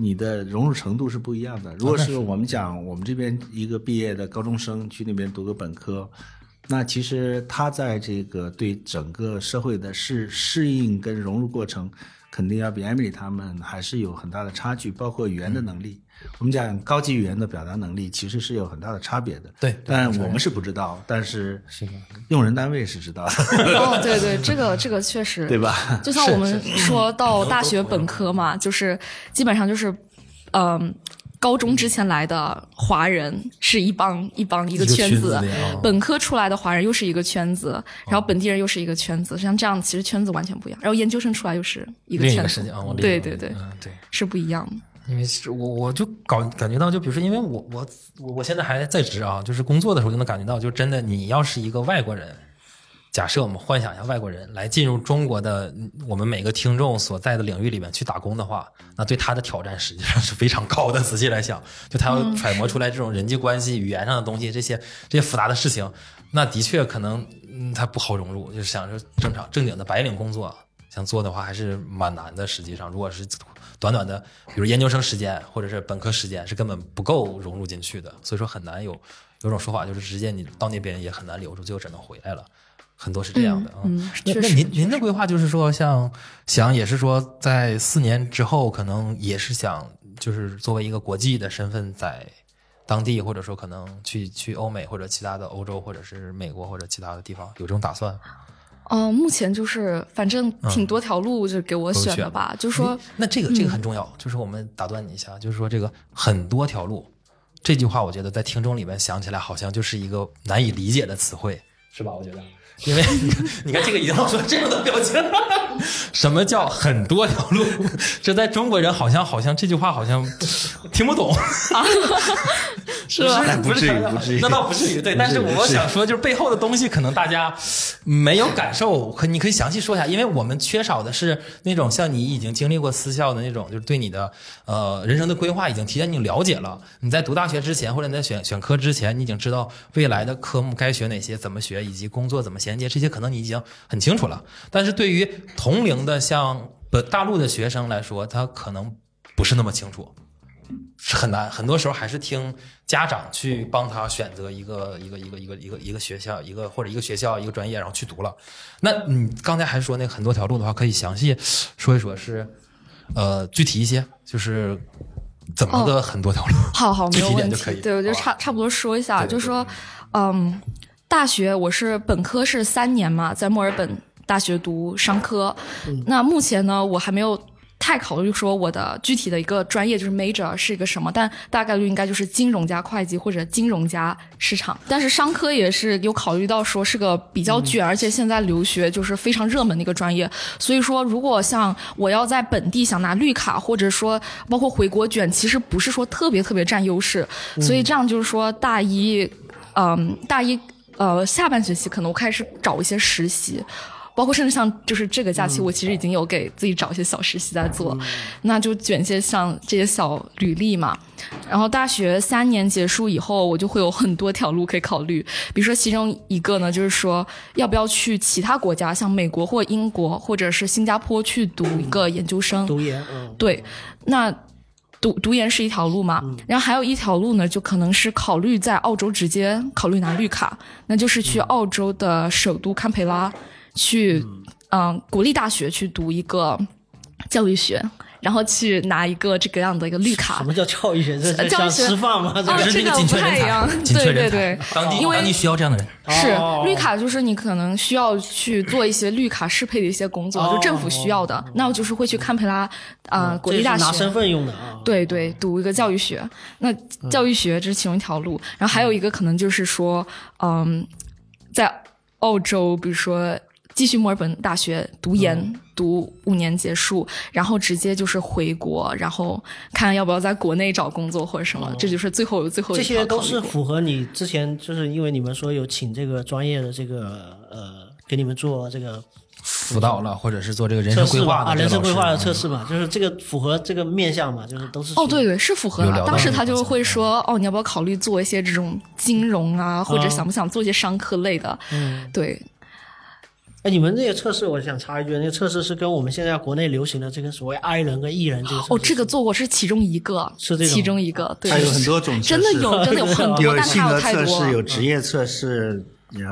你的融入程度是不一样的。如果是我们讲，我们这边一个毕业的高中生去那边读个本科，那其实他在这个对整个社会的适适应跟融入过程，肯定要比 Emily 他们还是有很大的差距，包括语言的能力。我们讲高级语言的表达能力，其实是有很大的差别的。对，但我们是不知道，但是用人单位是知道的。哦，对对，这个这个确实，对吧？就像我们说到大学本科嘛，就是基本上就是，嗯，高中之前来的华人是一帮一帮一个圈子，本科出来的华人又是一个圈子，然后本地人又是一个圈子，像这样其实圈子完全不一样。然后研究生出来又是一个圈子，对对对，对，是不一样的。因为是我我就感感觉到，就比如说，因为我我我我现在还在职啊，就是工作的时候就能感觉到，就真的你要是一个外国人。假设我们幻想一下外国人来进入中国的我们每个听众所在的领域里面去打工的话，那对他的挑战实际上是非常高的。仔细来想，就他要揣摩出来这种人际关系、语言上的东西，这些这些复杂的事情，那的确可能嗯他不好融入。就是想着正常正经的白领工作想做的话，还是蛮难的。实际上，如果是短短的，比如研究生时间或者是本科时间，是根本不够融入进去的。所以说很难有有种说法，就是直接你到那边也很难留住，最后只能回来了。很多是这样的啊，那那您您的规划就是说，像想也是说，在四年之后，可能也是想就是作为一个国际的身份，在当地或者说可能去去欧美或者其他的欧洲或者是美国或者其他的地方有这种打算。嗯，目前就是反正挺多条路就给我选的吧，就说那这个这个很重要，就是我们打断你一下，就是说这个很多条路这句话，我觉得在听众里面想起来好像就是一个难以理解的词汇，是吧？我觉得。因为你看，这个已经露出这样的表情。什么叫很多条路？这在中国人好像好像这句话好像听不懂，是吧？不至于，不至于，那倒不至于。对，但是我想说，就是背后的东西可能大家没有感受，可你可以详细说一下，因为我们缺少的是那种像你已经经历过私校的那种，就是对你的呃人生的规划已经提前你了解了。你在读大学之前，或者你在选选科之前，你已经知道未来的科目该学哪些，怎么学，以及工作怎么衔接，这些可能你已经很清楚了。但是对于同龄的像本大陆的学生来说，他可能不是那么清楚，是很难。很多时候还是听家长去帮他选择一个一个一个一个一个一个学校，一个或者一个学校一个专业，然后去读了。那你刚才还说那很多条路的话，可以详细说一说，是呃具体一些，就是怎么个很多条路？好好，没有问题。对，我就差差不多说一下，就是说，嗯，大学我是本科是三年嘛，在墨尔本。大学读商科，那目前呢，我还没有太考虑说我的具体的一个专业就是 major 是一个什么，但大概率应该就是金融加会计或者金融加市场。但是商科也是有考虑到说是个比较卷，而且现在留学就是非常热门的一个专业。所以说，如果像我要在本地想拿绿卡，或者说包括回国卷，其实不是说特别特别占优势。所以这样就是说，大一，嗯，大一呃下半学期可能我开始找一些实习。包括甚至像就是这个假期，我其实已经有给自己找一些小实习在做，那就卷些像这些小履历嘛。然后大学三年结束以后，我就会有很多条路可以考虑。比如说其中一个呢，就是说要不要去其他国家，像美国或英国或者是新加坡去读一个研究生。读研，嗯，对，那读读研是一条路嘛。然后还有一条路呢，就可能是考虑在澳洲直接考虑拿绿卡，那就是去澳洲的首都堪培拉。去，嗯，国立大学去读一个教育学，然后去拿一个这个样的一个绿卡。什么叫教育学？这教育学师范吗？啊，这个不太一样。对对对，当地当地需要这样的人。是绿卡，就是你可能需要去做一些绿卡适配的一些工作，就政府需要的。那我就是会去堪培拉，啊，国立大学拿身份用的啊。对对，读一个教育学。那教育学这是其中一条路，然后还有一个可能就是说，嗯，在澳洲，比如说。继续墨尔本大学读研，读五年结束，然后直接就是回国，然后看要不要在国内找工作或者什么，这就是最后最后这些都是符合你之前就是因为你们说有请这个专业的这个呃给你们做这个辅导了，或者是做这个人生规划啊人生规划的测试嘛，就是这个符合这个面向嘛，就是都是哦对对是符合的。当时他就会说哦你要不要考虑做一些这种金融啊，或者想不想做一些商科类的？嗯，对。哎，你们这个测试，我想插一句，那个测试是跟我们现在国内流行的这个所谓 I 人跟 E 人这个哦，这个做过是其中一个，是这其中一个，对，还有很多种，真的有，真的有很多，但性格测试，有职业测试。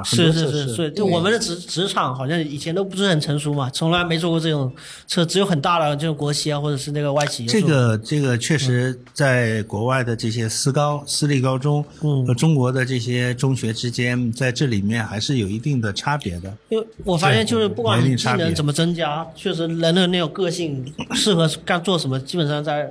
是是是是，就我们的职职场好像以前都不是很成熟嘛，从来没做过这种车，只有很大的这种国企啊，或者是那个外企。这个这个确实在国外的这些私高私立高中和中国的这些中学之间，在这里面还是有一定的差别的。因为我发现就是不管你技能怎么增加，确实人的那种个性适合干做什么，基本上在。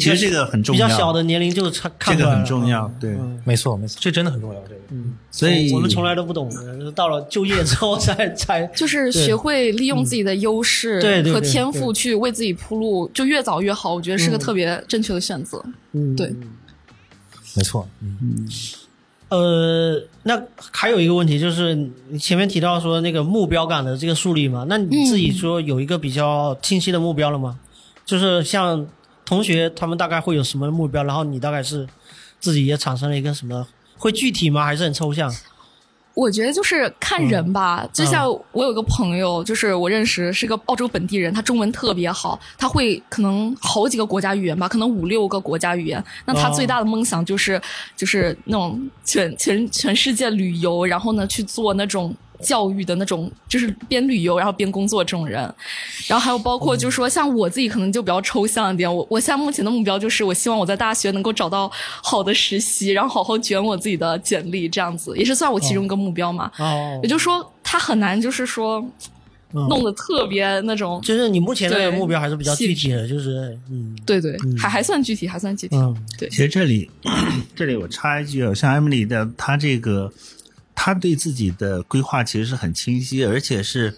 其实这个很重要，比较小的年龄就看看这个很重要，对，没错没错，这真的很重要，这个，嗯，所以我们从来都不懂，到了就业之后才 才就是学会利用自己的优势和天赋去为自己铺路，就越早越好，我觉得是个特别正确的选择，嗯，对，没错，嗯。呃，那还有一个问题就是，你前面提到说那个目标感的这个树立嘛，那你自己说有一个比较清晰的目标了吗？就是像同学他们大概会有什么目标，然后你大概是自己也产生了一个什么？会具体吗？还是很抽象？我觉得就是看人吧，就像我有个朋友，就是我认识是个澳洲本地人，他中文特别好，他会可能好几个国家语言吧，可能五六个国家语言。那他最大的梦想就是就是那种全全全世界旅游，然后呢去做那种。教育的那种，就是边旅游然后边工作这种人，然后还有包括就是说，像我自己可能就比较抽象一点。我我现在目前的目标就是，我希望我在大学能够找到好的实习，然后好好卷我自己的简历，这样子也是算我其中一个目标嘛。哦，也就是说，他很难就是说弄得特别那种。就是你目前的目标还是比较具体的，就是嗯，对对，还还算具体，还算具体。嗯对，其实这里 这里我插一句啊，像 Emily 的他这个。他对自己的规划其实是很清晰，而且是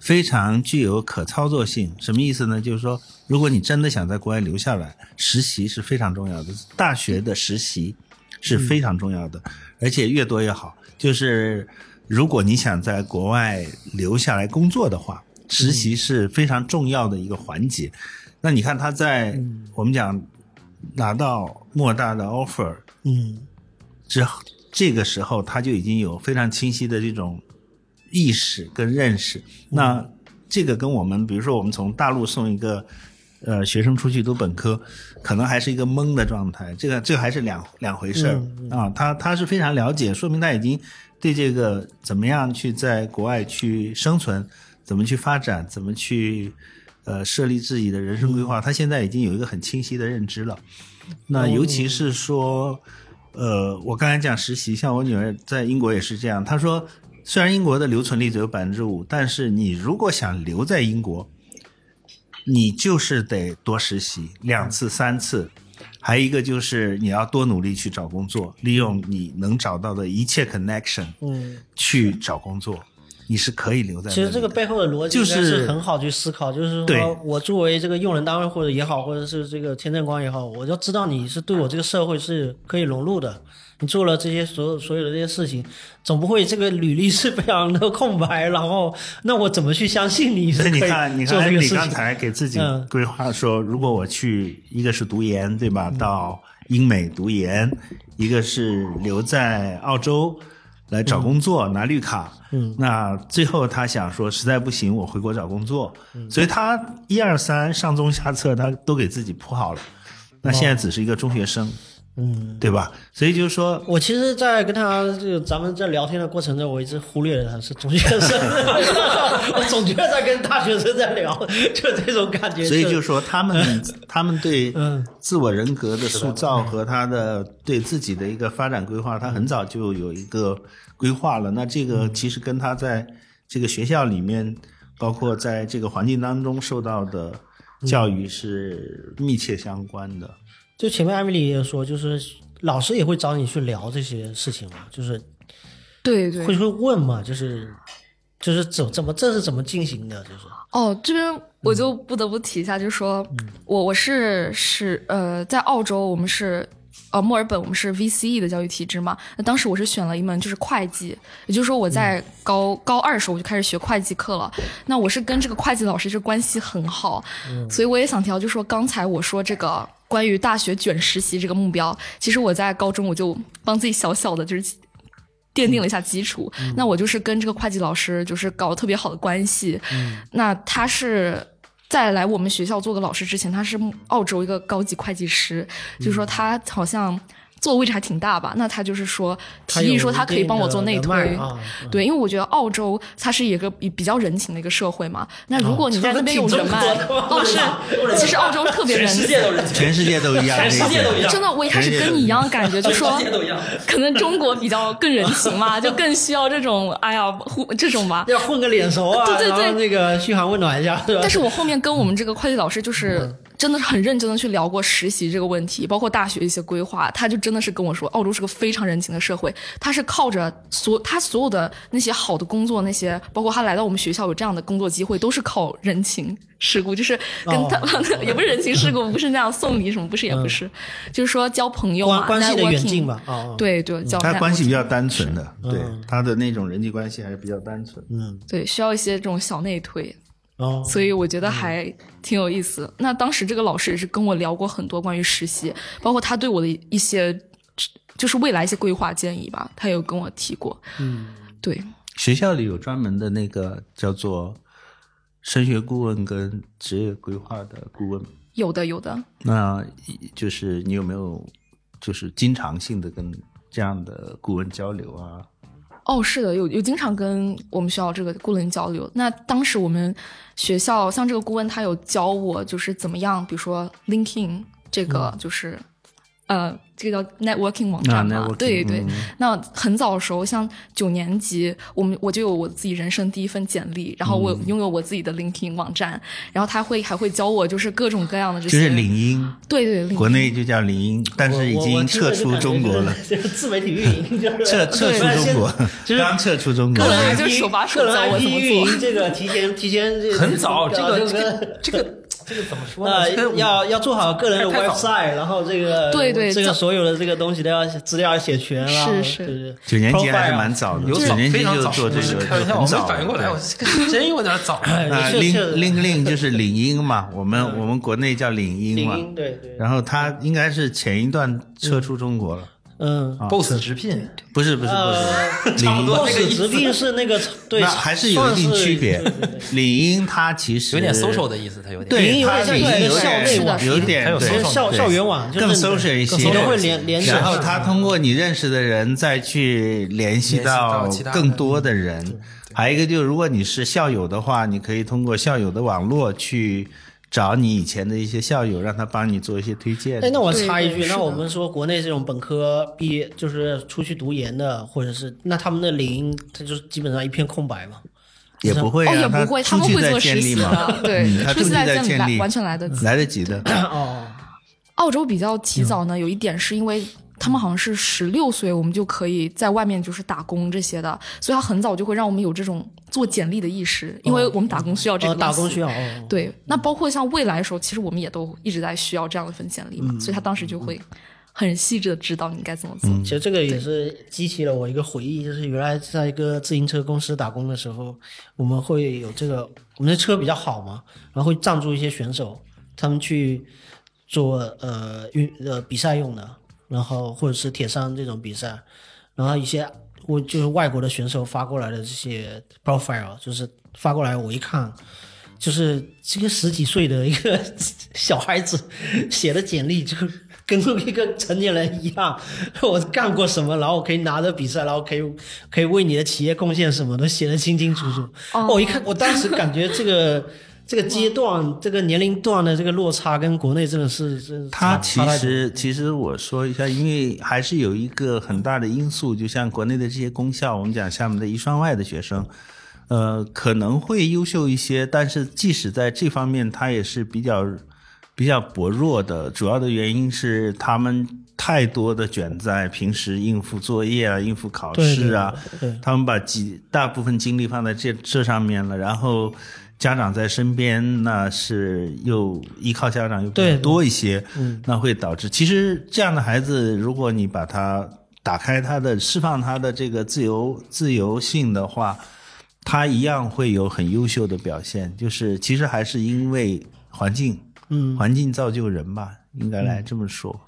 非常具有可操作性。什么意思呢？就是说，如果你真的想在国外留下来，实习是非常重要的。大学的实习是非常重要的，而且越多越好。就是如果你想在国外留下来工作的话，实习是非常重要的一个环节。那你看他在我们讲拿到莫大的 offer，嗯，之后。这个时候他就已经有非常清晰的这种意识跟认识。那这个跟我们，比如说我们从大陆送一个呃学生出去读本科，可能还是一个懵的状态。这个这还是两两回事儿啊。他他是非常了解，说明他已经对这个怎么样去在国外去生存，怎么去发展，怎么去呃设立自己的人生规划，他现在已经有一个很清晰的认知了。那尤其是说。呃，我刚才讲实习，像我女儿在英国也是这样。她说，虽然英国的留存率只有百分之五，但是你如果想留在英国，你就是得多实习两次、三次，还有一个就是你要多努力去找工作，利用你能找到的一切 connection，嗯，去找工作。你是可以留在。其实这个背后的逻辑是很好去思考，就是说我作为这个用人单位或者也好，或者是这个签证官也好，我就知道你是对我这个社会是可以融入的。你做了这些所有所有的这些事情，总不会这个履历是非常的空白，然后那我怎么去相信你？你看，你看，你刚才给自己规划说，如果我去，一个是读研，对吧？到英美读研，一个是留在澳洲。来找工作拿绿卡，嗯，那最后他想说实在不行我回国找工作，所以他一二三上中下策他都给自己铺好了，那现在只是一个中学生。嗯，对吧？所以就是说，我其实，在跟他这个咱们在聊天的过程中，我一直忽略了他是中学生，我总觉得在跟大学生在聊，就这种感觉。所以就是说，他们他们对自我人格的塑造和他的对自己的一个发展规划，他很早就有一个规划了。那这个其实跟他在这个学校里面，包括在这个环境当中受到的教育是密切相关的。就前面艾米丽也说，就是老师也会找你去聊这些事情嘛，就是对对，会会问嘛，就是就是怎怎么这是怎么进行的，就是。哦，这边我就不得不提一下，就是说我我是是呃，在澳洲我们是呃墨尔本我们是 VCE 的教育体制嘛，那当时我是选了一门就是会计，也就是说我在高高二的时候我就开始学会计课了，那我是跟这个会计老师这关系很好，所以我也想提到，就说刚才我说这个。关于大学卷实习这个目标，其实我在高中我就帮自己小小的就是奠定了一下基础。那我就是跟这个会计老师就是搞特别好的关系。那他是在来我们学校做个老师之前，他是澳洲一个高级会计师，就是说他好像。做位置还挺大吧？那他就是说提议说他可以帮我做内推，对，因为我觉得澳洲它是一个比比较人情的一个社会嘛。那如果你在那边有人脉，哦是，其实澳洲特别人情，全世界都一样，全世界都一样。真的，我一开始跟你一样感觉，就说可能中国比较更人情嘛，就更需要这种哎呀混这种吧，要混个脸熟啊，对对对，那个嘘寒问暖一下，对吧？但是我后面跟我们这个会计老师就是。真的是很认真的去聊过实习这个问题，包括大学一些规划。他就真的是跟我说，澳洲是个非常人情的社会，他是靠着所他所有的那些好的工作，那些包括他来到我们学校有这样的工作机会，都是靠人情世故，就是跟他、也不是人情世故，不是那样送礼什么，不是也不是，就是说交朋友嘛，关系的远近吧。哦，对对，交他关系比较单纯的，对他的那种人际关系还是比较单纯。嗯，对，需要一些这种小内推。哦，所以我觉得还挺有意思。那当时这个老师也是跟我聊过很多关于实习，包括他对我的一些就是未来一些规划建议吧，他有跟我提过。嗯，对，学校里有专门的那个叫做升学顾问跟职业规划的顾问，有的有的。那就是你有没有就是经常性的跟这样的顾问交流啊？哦，是的，有有经常跟我们学校这个顾问交流。那当时我们学校像这个顾问，他有教我就是怎么样，比如说 linking 这个就是。呃，这个叫 networking 网站嘛？对对。那很早的时候，像九年级，我们我就有我自己人生第一份简历，然后我拥有我自己的 LinkedIn 网站，然后他会还会教我就是各种各样的这些。就是领英。对对，国内就叫领英，但是已经撤出中国了。自媒体运营就是撤撤出中国，刚撤出中国。个人就手把手教我怎么做。这个提前提前很早，这个这个这个。这个怎么说呢？要要做好个人的 website，然后这个对对，这个所有的这个东西都要资料要写全了。是是，九年级还是蛮早的，九年级就做这个，很早。反应过来，我真有点早。那 link link link 就是领英嘛，我们我们国内叫领英嘛，对对。然后他应该是前一段撤出中国了。嗯，boss 直聘不是不是不是，领英 boss 直聘是那个对，还是有一定区别。领英它其实有点 social 的意思，它有点对，领英有点校内网，有点对校校园网，更 social 一些，都会连连。然后他通过你认识的人再去联系到更多的人。还有一个就是，如果你是校友的话，你可以通过校友的网络去。找你以前的一些校友，让他帮你做一些推荐。哎，那我插一句，那我们说国内这种本科毕业就是出去读研的，或者是那他们的零，他就是基本上一片空白嘛？也不会啊，也不会，他们会做实习的，对，出去在建立，完全来得及，来得及的。哦，澳洲比较提早呢，有一点是因为。他们好像是十六岁，我们就可以在外面就是打工这些的，所以他很早就会让我们有这种做简历的意识，因为我们打工需要这个。打工需要。对，那包括像未来的时候，其实我们也都一直在需要这样的份简历嘛，所以他当时就会很细致的知道你该怎么做。其实这个也是激起了我一个回忆，就是原来在一个自行车公司打工的时候，我们会有这个，我们的车比较好嘛，然后会赞助一些选手，他们去做呃运呃比赛用的。然后或者是铁三这种比赛，然后一些我就是外国的选手发过来的这些 profile，就是发过来我一看，就是这个十几岁的一个 小孩子写的简历，就跟一个成年人一样，我干过什么，然后可以拿着比赛，然后可以可以为你的企业贡献什么，都写的清清楚楚。我一看，我当时感觉这个。这个阶段，这个年龄段的这个落差跟国内真的是，是。他其实，其实我说一下，因为还是有一个很大的因素，就像国内的这些公校，我们讲厦门的一双外的学生，呃，可能会优秀一些，但是即使在这方面，他也是比较比较薄弱的。主要的原因是他们太多的卷在平时应付作业啊、应付考试啊，他们把几大部分精力放在这这上面了，然后。家长在身边，那是又依靠家长又多一些，那会导致其实这样的孩子，如果你把他打开他的释放他的这个自由自由性的话，他一样会有很优秀的表现。就是其实还是因为环境，嗯，环境造就人吧，应该来这么说。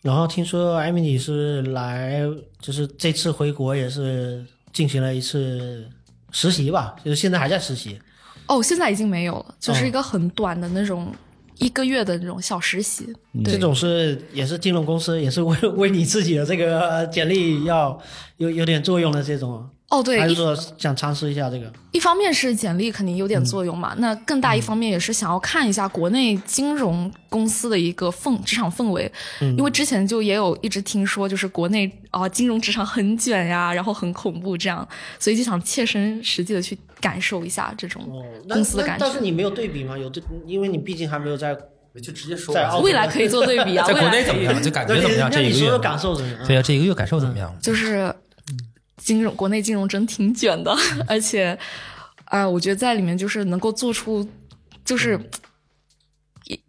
然后听说艾米丽是来，就是这次回国也是进行了一次实习吧，就是现在还在实习。哦，现在已经没有了，就是一个很短的那种一个月的那种小实习。这种是也是金融公司，也是为为你自己的这个简历要有有点作用的这种。哦，对，还是说想尝试一下这个？一方面是简历肯定有点作用嘛，那更大一方面也是想要看一下国内金融公司的一个氛职场氛围，因为之前就也有一直听说，就是国内啊金融职场很卷呀，然后很恐怖这样，所以就想切身实际的去感受一下这种公司的感觉。但是你没有对比吗？有对，因为你毕竟还没有在就直接说，未来可以做对比啊。在国内怎么样？就感觉怎么样？这一个月感受怎么样？对啊，这一个月感受怎么样？就是金融，国内金融真挺卷的，而且，啊，我觉得在里面就是能够做出，就是，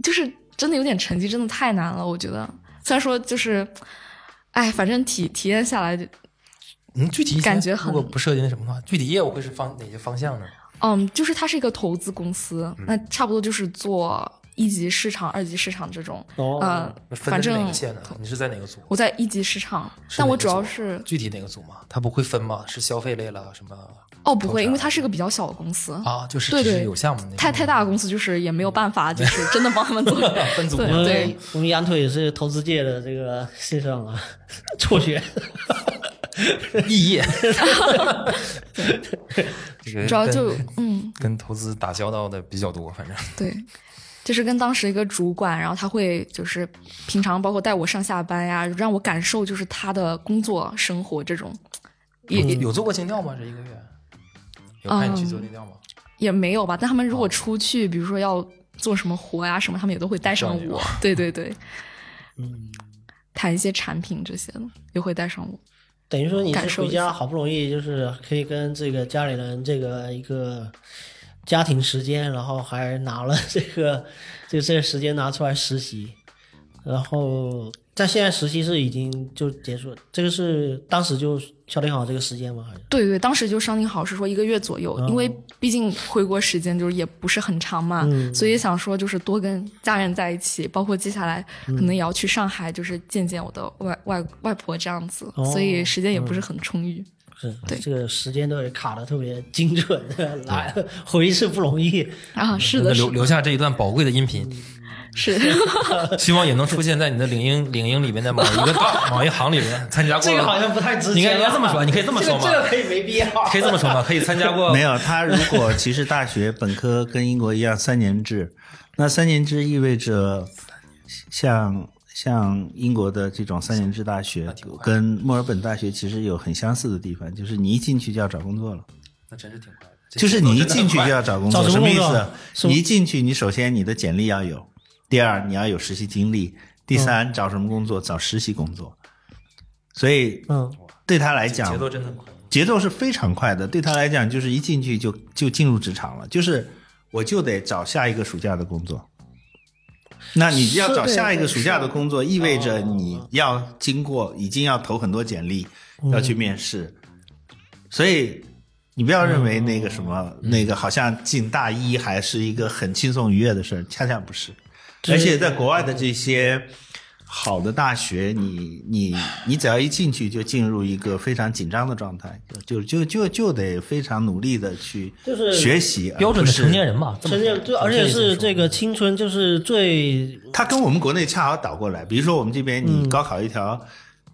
就是真的有点成绩，真的太难了。我觉得，虽然说就是，哎，反正体体验下来，嗯，具体感觉很，如果不涉及那什么的话，具体业务会是方哪些方向呢？嗯，就是它是一个投资公司，那差不多就是做一级市场、二级市场这种。哦，反正你是在哪个组？我在一级市场，但我主要是具体哪个组嘛？它不会分吗？是消费类了什么？哦，不会，因为它是个比较小的公司啊，就是对对，有项目。太太大的公司就是也没有办法，就是真的帮他们做 分组。对，我们羊腿也是投资界的这个先生啊，辍学。异业，主要就嗯，跟投资打交道的比较多，反正对，就是跟当时一个主管，然后他会就是平常包括带我上下班呀，让我感受就是他的工作生活这种。也有做过尽调吗？这一个月有派你去做尽调吗？也没有吧。但他们如果出去，比如说要做什么活呀什么，他们也都会带上我。对对对，嗯，谈一些产品这些的也会带上我。等于说你是回家好不容易就是可以跟这个家里人这个一个家庭时间，然后还拿了这个就 这个时间拿出来实习，然后。在现在实习是已经就结束，这个是当时就敲定好这个时间吗？还是？对对，当时就商定好是说一个月左右，因为毕竟回国时间就是也不是很长嘛，所以想说就是多跟家人在一起，包括接下来可能也要去上海，就是见见我的外外外婆这样子，所以时间也不是很充裕。是对这个时间都卡的特别精准，来回一次不容易啊！是的，留留下这一段宝贵的音频。是，希望也能出现在你的领英领英里面的某一个某一行里面参加过。这个好像不太值钱。你应该这么说，你可以这么说吗？这个可以没必要。可以这么说吗？可以参加过。没有，他如果其实大学本科跟英国一样三年制，那三年制意味着像像英国的这种三年制大学，跟墨尔本大学其实有很相似的地方，就是你一进去就要找工作了。那真是挺快的。就是你一进去就要找工作，什么意思？你一进去，你首先你的简历要有。第二，你要有实习经历；第三，找什么工作？找实习工作。所以，嗯，对他来讲，节奏真的快，节奏是非常快的。对他来讲，就是一进去就就进入职场了，就是我就得找下一个暑假的工作。那你要找下一个暑假的工作，意味着你要经过，已经要投很多简历，要去面试。所以，你不要认为那个什么，那个好像进大一还是一个很轻松愉悦的事儿，恰恰不是。而且在国外的这些好的大学，你你你只要一进去就进入一个非常紧张的状态，就就就就得非常努力的去就是学习，标准的成年人嘛，成年就而且是这个青春就是最，他跟我们国内恰好倒过来，比如说我们这边你高考一条。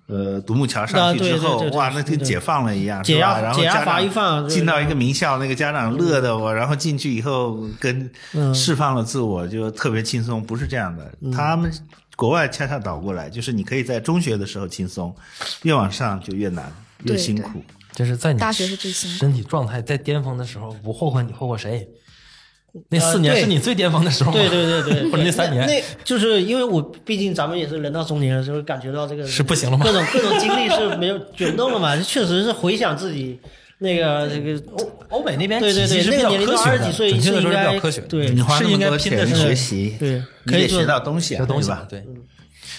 呃，独木桥上去之后，哇，那跟解放了一样，解压，然后家长一放进到一个名校，那个家长乐的我，然后进去以后跟释放了自我，就特别轻松。不是这样的，他们国外恰恰倒过来，就是你可以在中学的时候轻松，越往上就越难，越辛苦。就是在你大学是最辛苦，身体状态在巅峰的时候，不霍霍你霍霍谁？那四年是你最巅峰的时候，对对对对，或者那三年，那就是因为我毕竟咱们也是人到中年了，就是感觉到这个是不行了吗？各种各种经历是没有卷动了嘛？确实是回想自己那个这个欧欧美那边对对对，那个年龄到二十几岁是应该对，你花是应该拼的是学习，对，可以学到东西，学东西吧？对。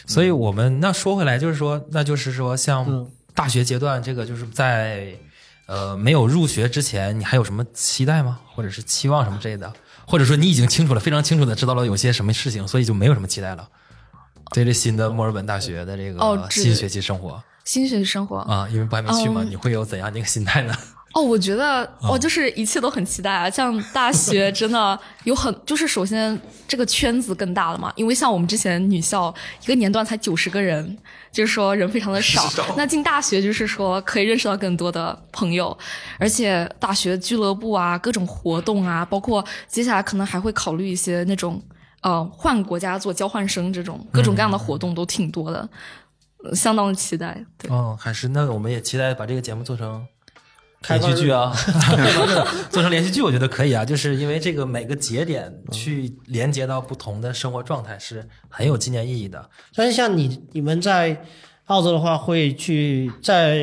所以我们那说回来，就是说，那就是说，像大学阶段这个，就是在呃没有入学之前，你还有什么期待吗？或者是期望什么之类的？或者说你已经清楚了，非常清楚的知道了有些什么事情，所以就没有什么期待了。对这新的墨尔本大学的这个新学期生活，新学期生活啊，因为不还没去嘛，你会有怎样的一个心态呢？哦，我觉得哦就是一切都很期待啊！像大学 真的有很，就是首先这个圈子更大了嘛，因为像我们之前女校一个年段才九十个人，就是说人非常的 少。那进大学就是说可以认识到更多的朋友，而且大学俱乐部啊，各种活动啊，包括接下来可能还会考虑一些那种呃换国家做交换生这种各种各样的活动都挺多的，相当的期待。对，哦，还是那我们也期待把这个节目做成。连续剧啊，做成连续剧，我觉得可以啊，就是因为这个每个节点去连接到不同的生活状态是很有纪念意义的。但是像你你们在澳洲的话，会去在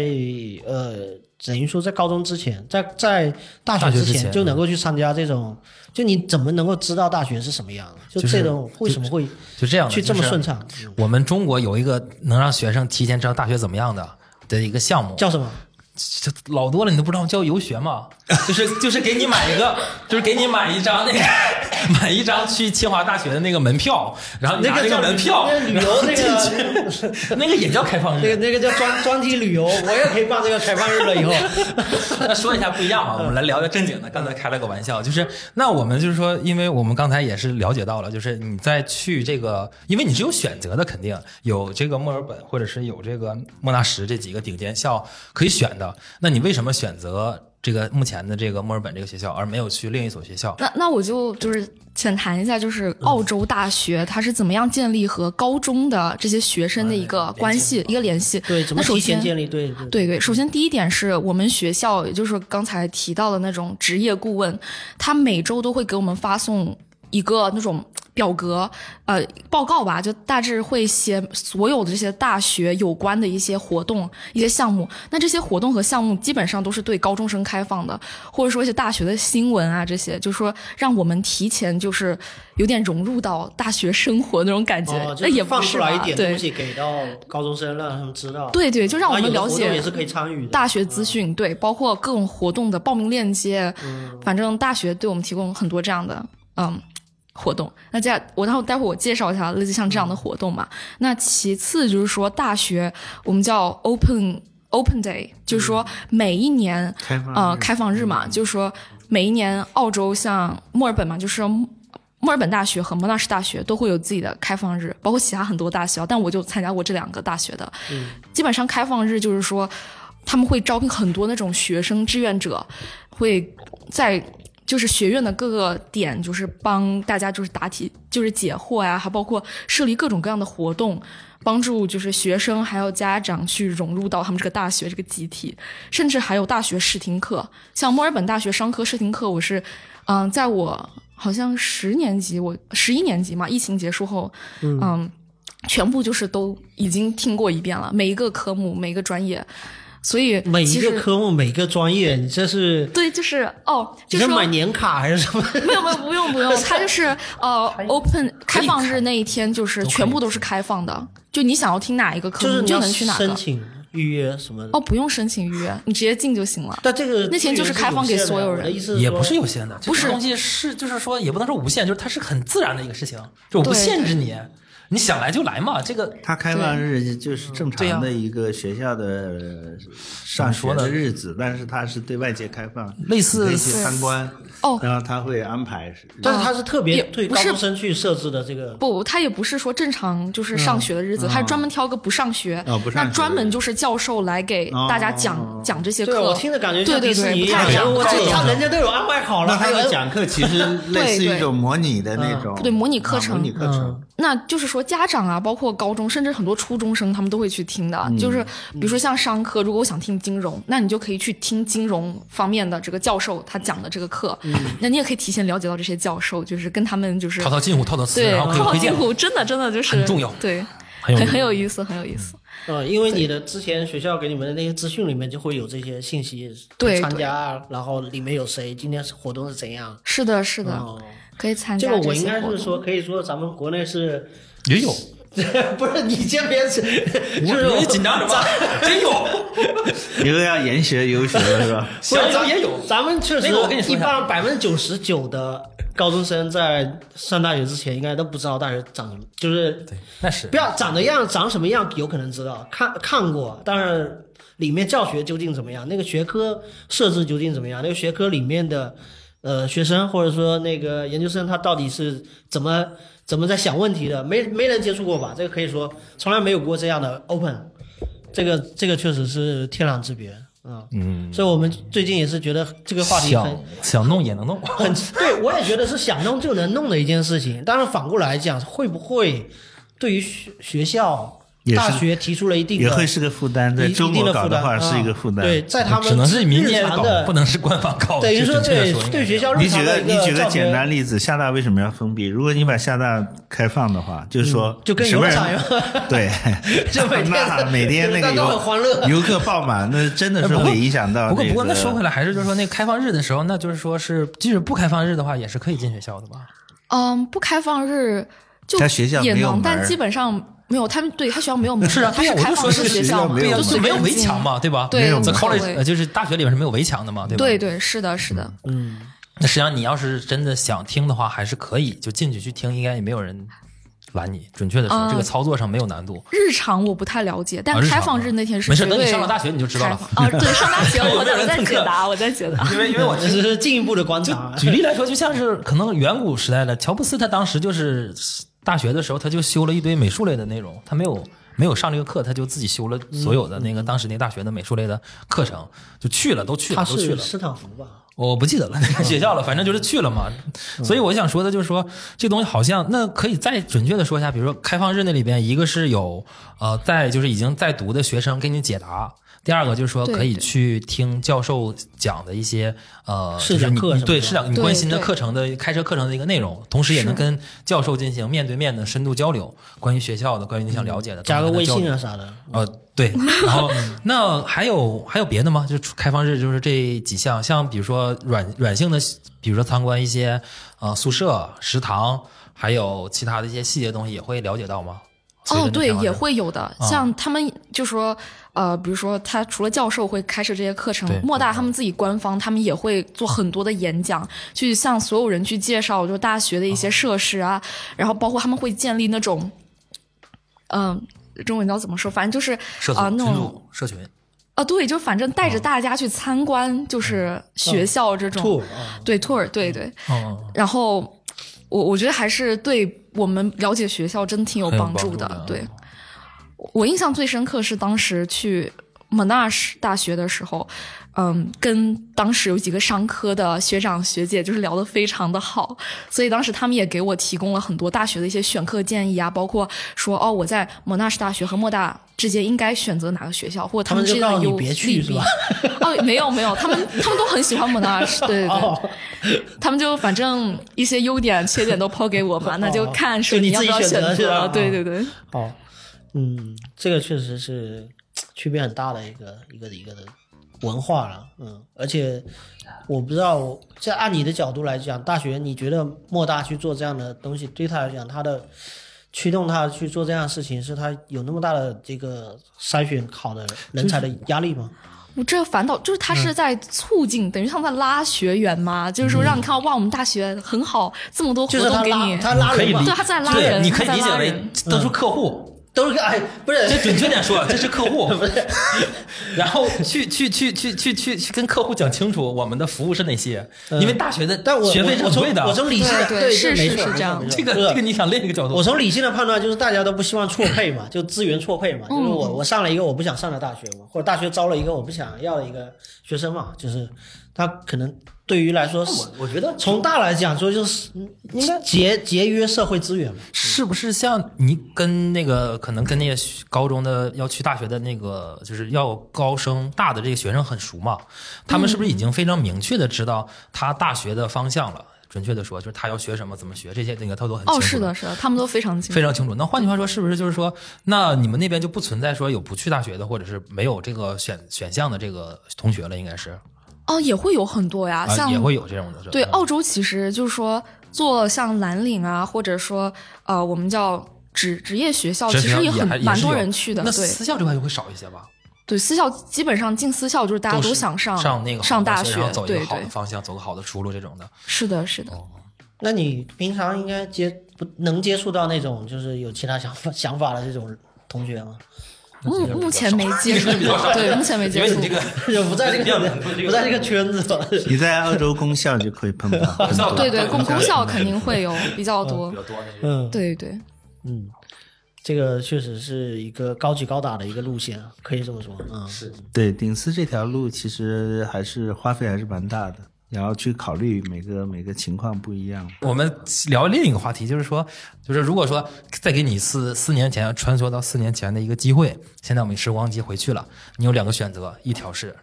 呃等于说在高中之前，在在大学之前就能够去参加这种，就你怎么能够知道大学是什么样？就这种为什么会就这样去这么顺畅？我们中国有一个能让学生提前知道大学怎么样的的一个项目，叫什么？这老多了，你都不知道叫游学吗？就是就是给你买一个，就是给你买一张那个买一张去清华大学的那个门票，然后你拿那个门票旅游那个那个也叫开放日，那个那个叫专专题旅游，我也可以办这个开放日了以后。那说一下不一样嘛，我们来聊个正经的。刚才开了个玩笑，就是那我们就是说，因为我们刚才也是了解到了，就是你在去这个，因为你是有选择的，肯定有这个墨尔本或者是有这个莫纳什这几个顶尖校可以选的。那你为什么选择这个目前的这个墨尔本这个学校，而没有去另一所学校？那那我就就是浅谈一下，就是澳洲大学它是怎么样建立和高中的这些学生的一个关系、一个联系？对，怎么提前建立？对对对。首先第一点是我们学校，也就是刚才提到的那种职业顾问，他每周都会给我们发送一个那种。表格，呃，报告吧，就大致会写所有的这些大学有关的一些活动、一些项目。那这些活动和项目基本上都是对高中生开放的，或者说一些大学的新闻啊，这些就是说让我们提前就是有点融入到大学生活那种感觉。那也放出来一点东西给到高中生，让他们知道。对对，就让我们了解也是可以参与大学资讯，对，包括各种活动的报名链接。嗯，反正大学对我们提供很多这样的，嗯。活动，那这样我待会待会我介绍一下类似像这样的活动嘛。那其次就是说大学我们叫 Open Open Day，就是说每一年呃开放日嘛，就是说每一年澳洲像墨尔本嘛，就是墨尔本大学和莫纳什大学都会有自己的开放日，包括其他很多大学，但我就参加过这两个大学的。基本上开放日就是说他们会招聘很多那种学生志愿者，会在。就是学院的各个点，就是帮大家就是答题，就是解惑呀，还包括设立各种各样的活动，帮助就是学生还有家长去融入到他们这个大学这个集体，甚至还有大学试听课，像墨尔本大学商科试听课，我是，嗯，在我好像十年级，我十一年级嘛，疫情结束后，嗯，全部就是都已经听过一遍了，每一个科目，每一个专业。所以每一个科目、每个专业，你这是对，就是哦，就是买年卡还是什么？没有没有，不用不用，它就是呃，open 开放日那一天，就是全部都是开放的，就你想要听哪一个科目，就能去哪个。申请预约什么？哦，不用申请预约，你直接进就行了。但这个那天就是开放给所有人，也不是有限的，不是东西是就是说也不能说无限，就是它是很自然的一个事情，就我不限制你。你想来就来嘛，这个他开放日就是正常的一个学校的上学的日子，但是他是对外界开放，类似参观哦，然后他会安排，但是他是特别对高中生去设置的这个不，他也不是说正常就是上学的日子，他是专门挑个不上学，那专门就是教授来给大家讲讲这些课，我听着感觉对对对，不太一样，他人家都有安排好了，他有讲课其实 类似一种模拟的那种，对模拟课程，模拟课程。那就是说，家长啊，包括高中，甚至很多初中生，他们都会去听的。就是比如说像商科，如果我想听金融，那你就可以去听金融方面的这个教授他讲的这个课。那你也可以提前了解到这些教授，就是跟他们就是套套近乎，套套词，对，套套近乎，真的真的就是很重要，对，很很有意思，很有意思。呃，因为你的之前学校给你们的那些资讯里面就会有这些信息，对，参加，然后里面有谁，今天活动是怎样？是的，是的。可以参加这个，我应该是说，可以说咱们国内是也有，不是你先别是，就是我紧张什么？真有，以后要研学游学了是吧？想想也有，咱们确实我跟你说一般百分之九十九的高中生在上大学之前，应该都不知道大学长什么，就是对，那是不要长的样，长什么样有可能知道，看看过，但是里面教学究竟怎么样，那个学科设置究竟怎么样，那个学科里面的。呃，学生或者说那个研究生，他到底是怎么怎么在想问题的？没没人接触过吧？这个可以说从来没有过这样的 open，这个这个确实是天壤之别啊。嗯，所以我们最近也是觉得这个话题很想弄也能弄，很 对我也觉得是想弄就能弄的一件事情。但是反过来讲，会不会对于学学校大学提出了一定也会是个负担，在中国搞的话是一个负担。对，在他们只能是民间搞，不能是官方搞。等于说对对学校，你举个你举个简单例子，厦大为什么要封闭？如果你把厦大开放的话，就是说就跟游乐场一样，对，就每天每天那个游游客爆满，那真的是会影响到。不过不过那说回来，还是就是说那开放日的时候，那就是说是即使不开放日的话，也是可以进学校的吧？嗯，不开放日就也能，但基本上。没有，他们对他学校没有门，是啊，他是开放式学校，对就是没有围墙嘛，对吧？对，college 就是大学里面是没有围墙的嘛，对吧？对对，是的，是的，嗯。那实际上你要是真的想听的话，还是可以就进去去听，应该也没有人拦你。准确的说，这个操作上没有难度。日常我不太了解，但开放日那天是没事，等你上了大学你就知道了。啊，对，上大学 我在解答，我在解答。因为因为我 只是进一步的观察。举例来说，就像是可能远古时代的乔布斯，他当时就是大学的时候，他就修了一堆美术类的内容，他没有。没有上这个课，他就自己修了所有的那个当时那大学的美术类的课程，就去了，都去了，都去了。斯坦福吧？我不记得了，那 个学校了，反正就是去了嘛。所以我想说的就是说，这东西好像那可以再准确的说一下，比如说开放日那里边，一个是有呃在就是已经在读的学生给你解答。第二个就是说，可以去听教授讲的一些呃，就是你对是讲你关心的课程的开车课程的一个内容，同时也能跟教授进行面对面的深度交流，关于学校的，关于你想了解的，加个微信啊啥的。呃，对。然后 那还有还有别的吗？就开放日就是这几项，像比如说软软性的，比如说参观一些呃宿舍、食堂，还有其他的一些细节东西，也会了解到吗？哦，对，也会有的。像他们就说。呃，比如说，他除了教授会开设这些课程，莫大他们自己官方，他们也会做很多的演讲，去向所有人去介绍，就大学的一些设施啊，然后包括他们会建立那种，嗯，中文叫怎么说？反正就是啊，那种社群。啊，对，就反正带着大家去参观，就是学校这种，对，tour，对对，然后我我觉得还是对我们了解学校真挺有帮助的，对。我印象最深刻是当时去 Monash 大学的时候，嗯，跟当时有几个商科的学长学姐就是聊得非常的好，所以当时他们也给我提供了很多大学的一些选课建议啊，包括说哦，我在 Monash 大学和莫大之间应该选择哪个学校，或者他们之间的优劣弊。哦，没有没有，他们他们都很喜欢 Monash，对对对，他们就反正一些优点缺点都抛给我嘛，那就看是你要不要选择，对对对，好。嗯，这个确实是区别很大的一个一个一个的文化了。嗯，而且我不知道，在按你的角度来讲，大学你觉得莫大去做这样的东西，对他来讲，他的驱动他去做这样的事情，是他有那么大的这个筛选好的人才的压力吗？我这反倒就是他是在促进，等于他在拉学员嘛，就是说让你看到哇，我们大学很好，这么多活动给你，他拉人，对，他在拉人，你可以理解为都是客户。都是哎，不是，这准确点说，这是客户，不是。然后去去去去去去去跟客户讲清楚我们的服务是哪些，因为大学的学费是很贵的。我从理性的对是是是这样，这个这个你想另一个角度，我从理性的判断就是大家都不希望错配嘛，就资源错配嘛，就是我我上了一个我不想上的大学嘛，或者大学招了一个我不想要的一个学生嘛，就是他可能。对于来说，我我觉得从大来讲说，就是应该节节约社会资源嘛。是不是像你跟那个可能跟那些高中的要去大学的那个，就是要高升大的这个学生很熟嘛？他们是不是已经非常明确的知道他大学的方向了？准确的说，就是他要学什么，怎么学这些，那个他都很清楚。哦，是的，是的，他们都非常清楚非常清楚。那换句话说，是不是就是说，那你们那边就不存在说有不去大学的，或者是没有这个选选项的这个同学了？应该是。哦，也会有很多呀，像也会有这种的。对，澳洲其实就是说做像蓝领啊，或者说呃，我们叫职职业学校，其实也很蛮多人去的。那私校这块就会少一些吧？对，私校基本上进私校就是大家都想上上那个上大学，走一个好的方向，走个好的出路这种的。是的，是的。那你平常应该接不能接触到那种就是有其他想法 想法的这种同学吗？目 目前没接触，对，目前没接触。因为你这个不在 这个不在这个圈子。你在澳洲公校就可以碰到。对对，公公校肯定会有比较多。比较多。嗯，对对。嗯，这个确实是一个高举高打的一个路线，可以这么说。嗯，是对顶丝这条路，其实还是花费还是蛮大的。然后去考虑每个每个情况不一样。我们聊另一个话题，就是说，就是如果说再给你一次四年前穿梭到四年前的一个机会，现在我们时光机回去了，你有两个选择，一条是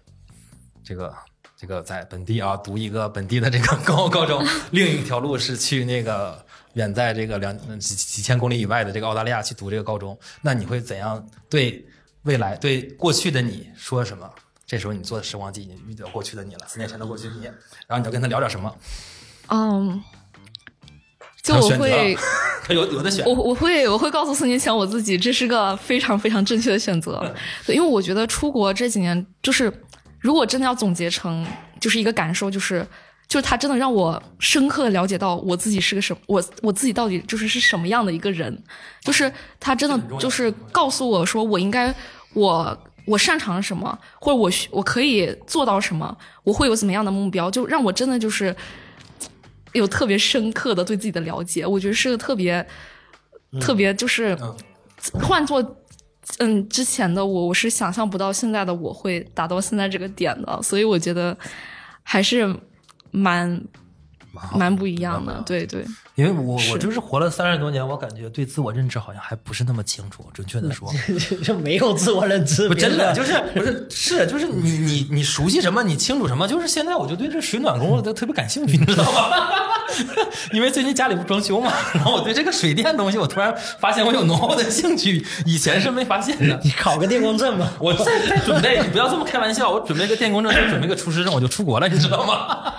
这个这个在本地啊读一个本地的这个高高中，另一条路是去那个远在这个两几几千公里以外的这个澳大利亚去读这个高中，那你会怎样对未来对过去的你说什么？这时候你坐的时光机已经遇到过去的你了，四年前的过去你，然后你要跟他聊点什么？嗯，就我会，他有有的选。我我会我会告诉四年前我自己，这是个非常非常正确的选择。对，因为我觉得出国这几年，就是如果真的要总结成就是一个感受，就是就是他真的让我深刻的了解到我自己是个什么，我我自己到底就是是什么样的一个人。就是他真的就是告诉我说，我应该我。我擅长什么，或者我我可以做到什么，我会有怎么样的目标，就让我真的就是有特别深刻的对自己的了解。我觉得是个特别特别，就是换做嗯之前的我，我是想象不到现在的我会达到现在这个点的，所以我觉得还是蛮蛮不一样的。对对。因为我我就是活了三十多年，我感觉对自我认知好像还不是那么清楚。准确的说，就没有自我认知。不真的就是不是是就是你你你熟悉什么，你清楚什么。就是现在我就对这水暖工都特别感兴趣，你知道吗？因为最近家里不装修嘛，然后我对这个水电东西，我突然发现我有浓厚的兴趣，以前是没发现的。你考个电工证吧。我在在准备，你不要这么开玩笑。我准备个电工证，准备个厨师证，我就出国了，你知道吗？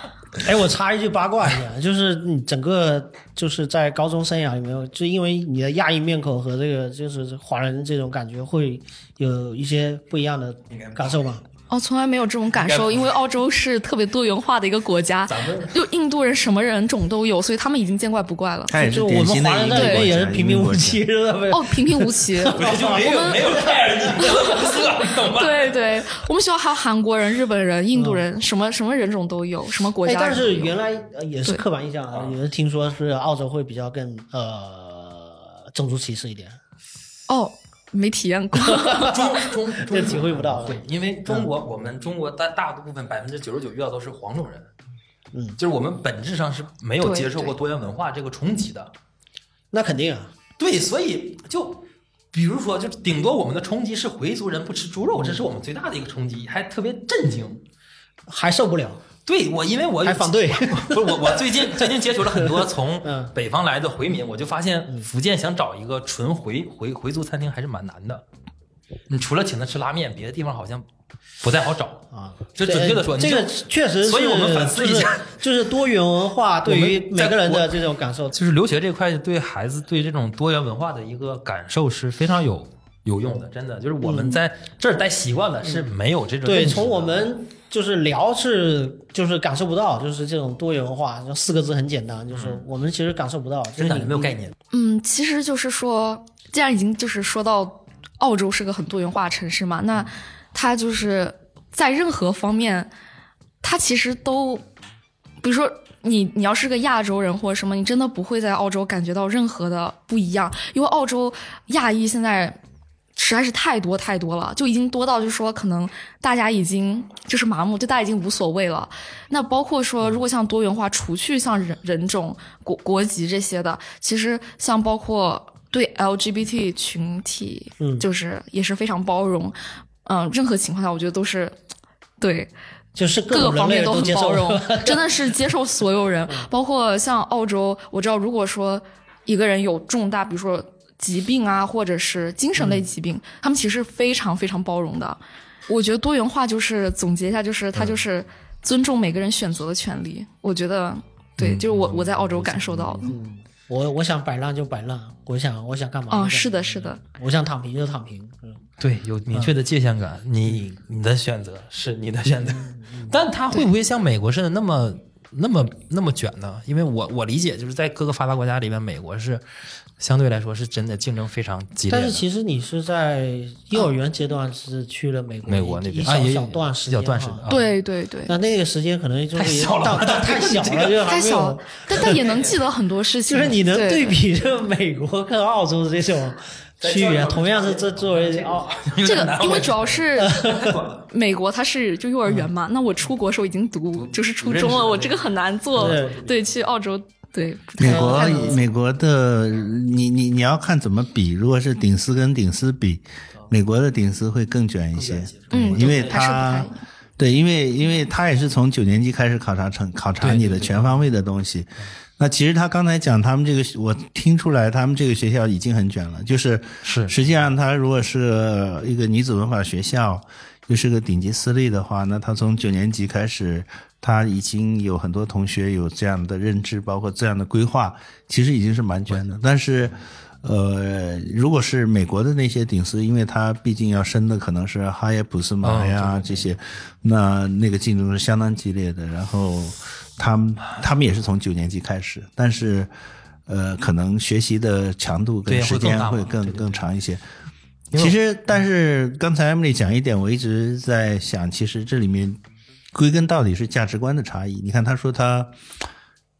哎，我插一句八卦一下，就是你整个就是在高中生涯里面，就因为你的亚裔面孔和这个就是华人这种感觉，会有一些不一样的感受吗？哦，从来没有这种感受，因为澳洲是特别多元化的一个国家，就印度人什么人种都有，所以他们已经见怪不怪了。就我们华人在里面也是平平无奇，哦，平平无奇。我们没有太人懂吗？对对，我们学校还有韩国人、日本人、印度人，什么什么人种都有，什么国家。但是原来也是刻板印象啊，也是听说是澳洲会比较更呃种族歧视一点。哦。没体验过，中中这体会不到。对，因为中国我们中国大大部分百分之九十九遇到都是黄种人，嗯，就是我们本质上是没有接受过多元文化这个冲击的。那肯定啊，对，所以就比如说，就顶多我们的冲击是回族人不吃猪肉，这是我们最大的一个冲击，还特别震惊，还受不了。对我，因为我还反对，不是我，我最近最近接触了很多从 北方来的回民，我就发现福建想找一个纯回回回族餐厅还是蛮难的。你除了请他吃拉面，别的地方好像不太好找啊。这准确的说，这个确实，所以我们反思一下，就是多元文化对于每个人的这种感受，就是留学这块对孩子对这种多元文化的一个感受是非常有有用的，真的就是我们在这儿待习惯了是没有这种对从我们。就是聊是就是感受不到，就是这种多元化，就四个字很简单，就是我们其实感受不到，真的没有概念。嗯，其实就是说，既然已经就是说到澳洲是个很多元化城市嘛，那它就是在任何方面，它其实都，比如说你你要是个亚洲人或者什么，你真的不会在澳洲感觉到任何的不一样，因为澳洲亚裔现在。实在是太多太多了，就已经多到就是说，可能大家已经就是麻木，就大家已经无所谓了。那包括说，如果像多元化，除去像人人种、国国籍这些的，其实像包括对 LGBT 群体，嗯，就是也是非常包容。嗯，任何情况下，我觉得都是对，就是各个方面都很包容，真的是接受所有人。包括像澳洲，我知道，如果说一个人有重大，比如说。疾病啊，或者是精神类疾病，他们其实非常非常包容的。我觉得多元化就是总结一下，就是他就是尊重每个人选择的权利。我觉得对，就是我我在澳洲感受到的。嗯，我我想摆烂就摆烂，我想我想干嘛？啊，是的，是的。我想躺平就躺平。嗯，对，有明确的界限感。你你的选择是你的选择，但他会不会像美国似的那么那么那么卷呢？因为我我理解就是在各个发达国家里面，美国是。相对来说是真的竞争非常激烈，但是其实你是在幼儿园阶段是去了美国，美国那边一小段时间，小段时间，对对对。那那个时间可能就太小 了，太小了，太小，但但也能记得很多事情。就是你能对比这美国跟澳洲的这种区别，同样是这作为哦，这个因为主要是美国它是就幼儿园嘛，那我出国时候已经读就是初中了，我这个很难做。对，去澳洲对。美国美国的你你你要看怎么比，如果是顶丝跟顶丝比，美国的顶丝会更卷一些，嗯，因为它对，因为因为他也是从九年级开始考察成考察你的全方位的东西。那其实他刚才讲他们这个，我听出来他们这个学校已经很卷了。就是是，实际上他如果是一个女子文化学校，又是个顶级私立的话，那他从九年级开始，他已经有很多同学有这样的认知，包括这样的规划，其实已经是蛮卷的。但是，呃，如果是美国的那些顶私，因为他毕竟要升的可能是哈耶普斯马呀这些，那那个竞争是相当激烈的。然后。他们他们也是从九年级开始，但是，呃，可能学习的强度跟时间会更更长一些。其实，但是刚才 Emily 讲一点，我一直在想，其实这里面归根到底是价值观的差异。你看，他说他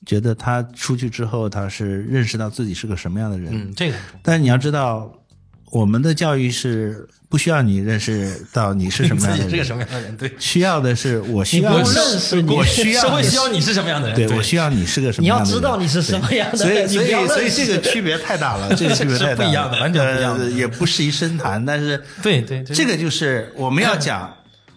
觉得他出去之后，他是认识到自己是个什么样的人。嗯，这个。但是你要知道，我们的教育是。不需要你认识到你是什么样的人，是个什么样的人？对，需要的是我需要认识我需要社会需要你是什么样的人？对我需要你是个什么样的人？你要知道你是什么样的人，所以所以所以这个区别太大了，这个区别太大，不一样的，完全不一样的，也不适宜深谈。但是对对，这个就是我们要讲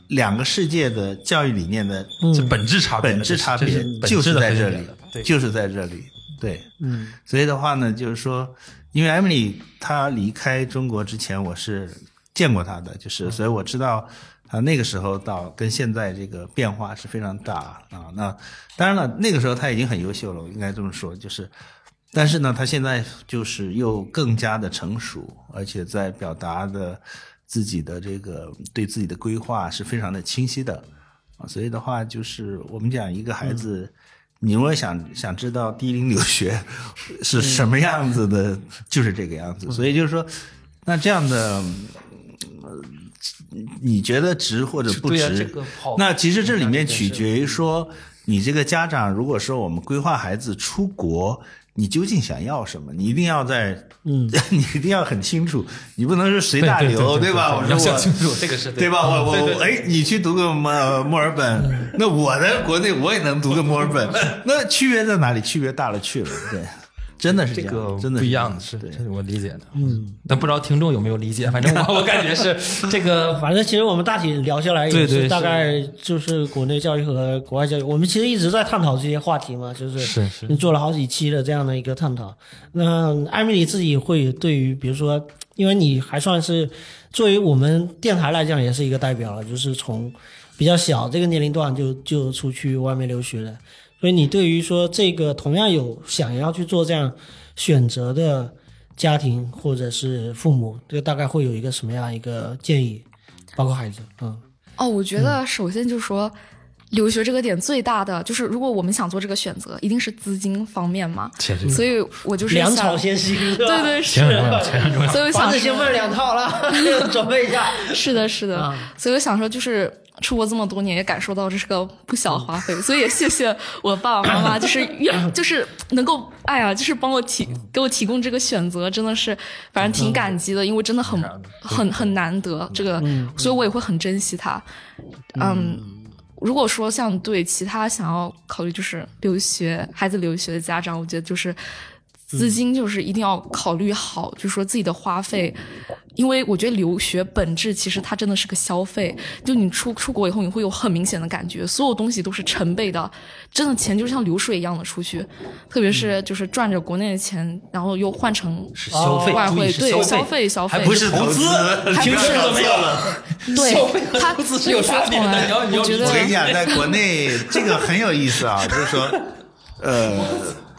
两个世界的教育理念的本质差别，本质差别就是在这里，就是在这里。对，嗯，所以的话呢，就是说，因为 Emily 她离开中国之前，我是。见过他的，就是所以我知道他那个时候到跟现在这个变化是非常大啊。那当然了，那个时候他已经很优秀了，我应该这么说。就是，但是呢，他现在就是又更加的成熟，而且在表达的自己的这个对自己的规划是非常的清晰的啊。所以的话，就是我们讲一个孩子，你如果想想知道低龄留学是什么样子的，就是这个样子。所以就是说，那这样的。你觉得值或者不值？那其实这里面取决于说，你这个家长如果说我们规划孩子出国，你究竟想要什么？你一定要在，嗯，你一定要很清楚，你不能是随大流，对吧？我要想清楚，这个是对吧？我我哎，你去读个墨墨尔本，那我在国内我也能读个墨尔本，那区别在哪里？区别大了去了，对。真的是这个，真的不一样的，是这是我理解的。嗯，但不知道听众有没有理解。反正我 我感觉是这个，反正其实我们大体聊下来也是大概就是国内教育和国外教育，我们其实一直在探讨这些话题嘛，就是是是做了好几期的这样的一个探讨。那艾米丽自己会对于，比如说，因为你还算是作为我们电台来讲，也是一个代表了，就是从比较小这个年龄段就就出去外面留学了。所以你对于说这个同样有想要去做这样选择的家庭或者是父母，这大概会有一个什么样一个建议？包括孩子，嗯，哦，我觉得首先就说，留学这个点最大的就是，如果我们想做这个选择，一定是资金方面嘛。所以我就是粮草先行，对对是。所以我想先问两套了，准备一下。是的，是的。所以我想 说就是。出国这么多年，也感受到这是个不小花费，所以也谢谢我爸爸妈妈，就是愿 就是能够，哎呀，就是帮我提给我提供这个选择，真的是反正挺感激的，因为真的很很很难得这个，所以我也会很珍惜它。嗯，如果说像对其他想要考虑就是留学孩子留学的家长，我觉得就是。资金就是一定要考虑好，就是说自己的花费，因为我觉得留学本质其实它真的是个消费，就你出出国以后你会有很明显的感觉，所有东西都是成倍的，真的钱就像流水一样的出去，特别是就是赚着国内的钱，然后又换成消费外汇，对消费。消费，还不是投资，还不是没有了，对，他投资是有差别的，我觉得我跟你讲，在国内这个很有意思啊，就是说，呃。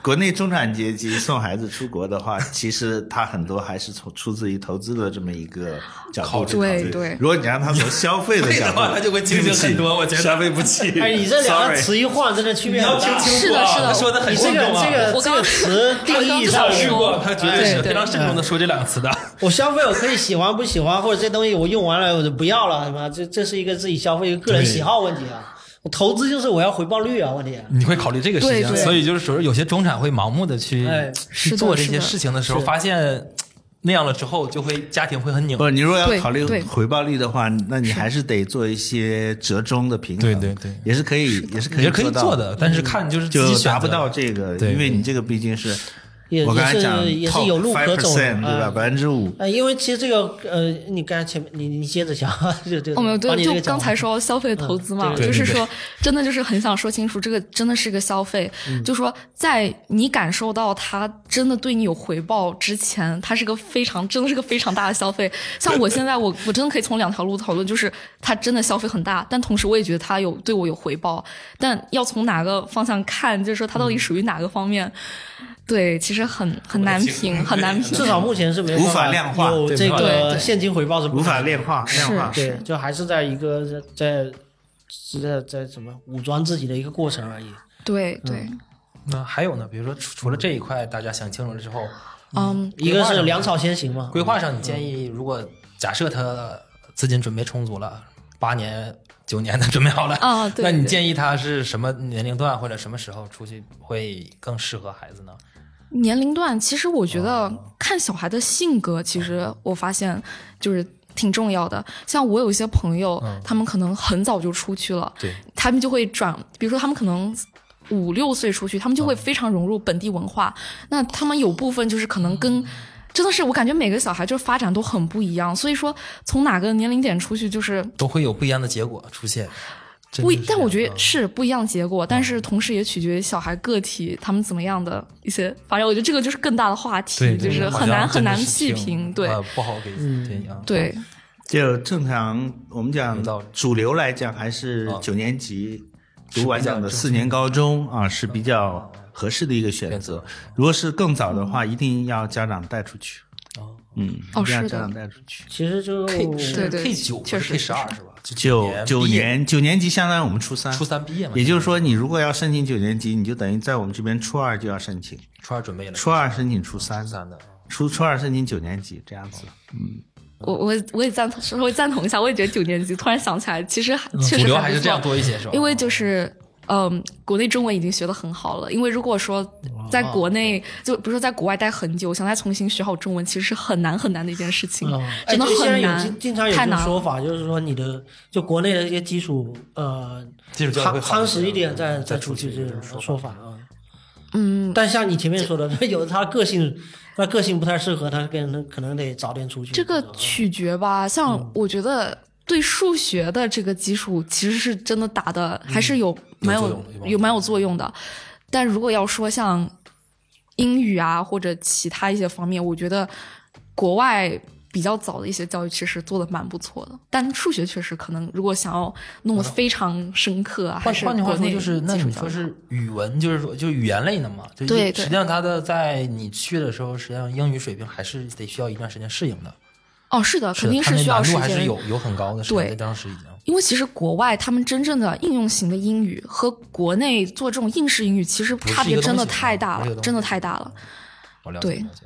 国内中产阶级送孩子出国的话，其实他很多还是从出自于投资的这么一个角度去考虑。对对。如果你让他从消费的角度，他就会清醒很多。我觉得消费不起。哎，你这两个词一换，真的区别很大。是的，是的，说的很慎重啊。这个这个词定义上说，他绝对是非常慎重的说这两个词的。我消费我可以喜欢不喜欢，或者这东西我用完了我就不要了，什么？这这是一个自己消费一个个人喜好问题啊。我投资就是我要回报率啊，问题。你会考虑这个事情，所以就是说有些中产会盲目的去去做这些事情的时候，发现那样了之后，就会家庭会很拧。不，你如果要考虑回报率的话，那你还是得做一些折中的平衡。对对对也是可以，也是可以也可以到做的，但是看就是就达不到这个，因为你这个毕竟是也我刚才讲也是也是有路可走的对吧？啊百分之五，呃，因为其实这个呃，你刚才前面你你接着讲，就就哦，没有，对，就刚才说消费投资嘛，就是说，真的就是很想说清楚，这个真的是一个消费，嗯就说在你感受到它真的对你有回报之前，它是个非常真的是个非常大的消费。像我现在，我我真的可以从两条路讨论，就是它真的消费很大，但同时我也觉得它有对我有回报，但要从哪个方向看，就是说它到底属于哪个方面。对，其实很很难评，很难评。至少目前是没有无法量化有这个现金回报是无法量化，量化。对，就还是在一个在在是在在什么武装自己的一个过程而已。对对，那还有呢？比如说除除了这一块，大家想清楚了之后，嗯，一个是粮草先行嘛，规划上你建议，如果假设他资金准备充足了，八年、九年的准备好了，啊那你建议他是什么年龄段或者什么时候出去会更适合孩子呢？年龄段，其实我觉得看小孩的性格，其实我发现就是挺重要的。像我有一些朋友，他们可能很早就出去了，对，他们就会转，比如说他们可能。五六岁出去，他们就会非常融入本地文化。那他们有部分就是可能跟，真的是我感觉每个小孩就是发展都很不一样。所以说，从哪个年龄点出去，就是都会有不一样的结果出现。真不但我觉得是不一样结果，但是同时也取决于小孩个体他们怎么样的一些。反正我觉得这个就是更大的话题，就是很难很难细评。对呃不好给建议啊。对，就正常，我们讲主流来讲，还是啊九年级是读完整的四年高中啊，是比较合适的一个选择。如果是更早的话，一定要家长带出去。哦，嗯，哦是的一定要家长带出去。其实就 K 对是对 K 九确实 K 十二是吧？就九九年九年级相当于我们初三，初三毕业嘛，也就是说，你如果要申请九年级，你就等于在我们这边初二就要申请，初二准备了，初二申请初三初，三的。初初二申请九年级这样子。嗯我我我也赞同，稍微赞同一下。我也觉得九年级突然想起来，其实确实不主流还是这样多一些是吧？因为就是。嗯，国内中文已经学得很好了。因为如果说在国内，就比如说在国外待很久，想再重新学好中文，其实是很难很难的一件事情，嗯，真的哎就现在有很难，经经常有。这种说法，就是说你的就国内的一些基础呃基础教育会夯夯实一点，再再再出去这种种说法啊。嗯，但像你前面说的，有的他个性，他个性不太适合，他跟人可能得早点出去。这个取决吧，像我觉得对数学的这个基础其实是真的打的，还是有蛮有有蛮有作用的。但如果要说像英语啊或者其他一些方面，我觉得国外比较早的一些教育其实做的蛮不错的。但数学确实可能，如果想要弄得非常深刻啊，还换是换句话说，就是那你说是语文，就是说就是语言类的嘛？就对对实际上它的在你去的时候，实际上英语水平还是得需要一段时间适应的。哦，是的，肯定是需要时难度还是间。有有很高的时间，对当时已经。因为其实国外他们真正的应用型的英语和国内做这种应试英语其实差别真的太大了，真的太大了。我了解对了解。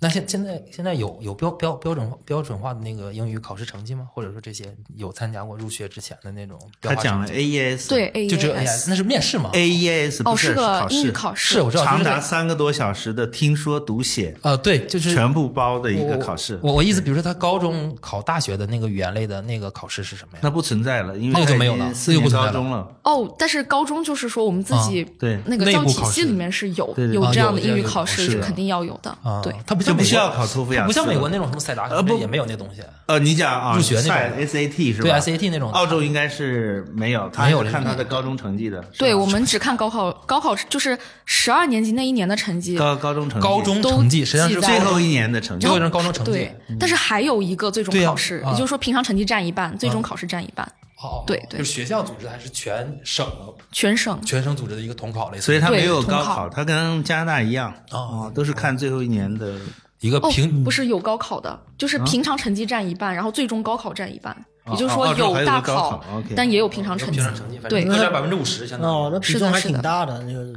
那现现在现在有有标标标准标准化的那个英语考试成绩吗？或者说这些有参加过入学之前的那种他讲了 AES，对，A 就只有 E S，那是面试吗？，AES 哦，不是个考试，英语考试，是我知道，长达三个多小时的听说读写，呃对，就是全部包的一个考试，我我意思，比如说他高中考大学的那个语言类的那个考试是什么呀？那不存在了，因为那个就没有了四年那个不存在了高中了。哦，但是高中就是说我们自己对那个教育体系里面是有有这样的英语考试是肯定要有的啊，，对。它不就不需要考托福雅思它不像美国那种什么赛达呃不也没有那东西。呃，你讲啊，入学那种。SAT 是吧？对 SAT 那种。澳洲应该是没有，他没有看他的高中成绩的。对，我们只看高考，高考就是十二年级那一年的成绩，高高中成绩，高中都成绩实际上是记在最后一年的成绩。最。后一张高中成绩。对，但是还有一个最终考试，啊。也就是说平常成绩占一半，最终考试占一半，哦，对对就是学校组织的还是全省全省。全省组织的一个统考类似，所以他没有高考，他跟加拿大一样哦啊，都是看最后一年的。哦一个平，不是有高考的，就是平常成绩占一半，然后最终高考占一半，也就是说有大考但也有平常成绩平常。成绩，反对占百分之五十，相当于哦，那比重还是的是的挺大的那个。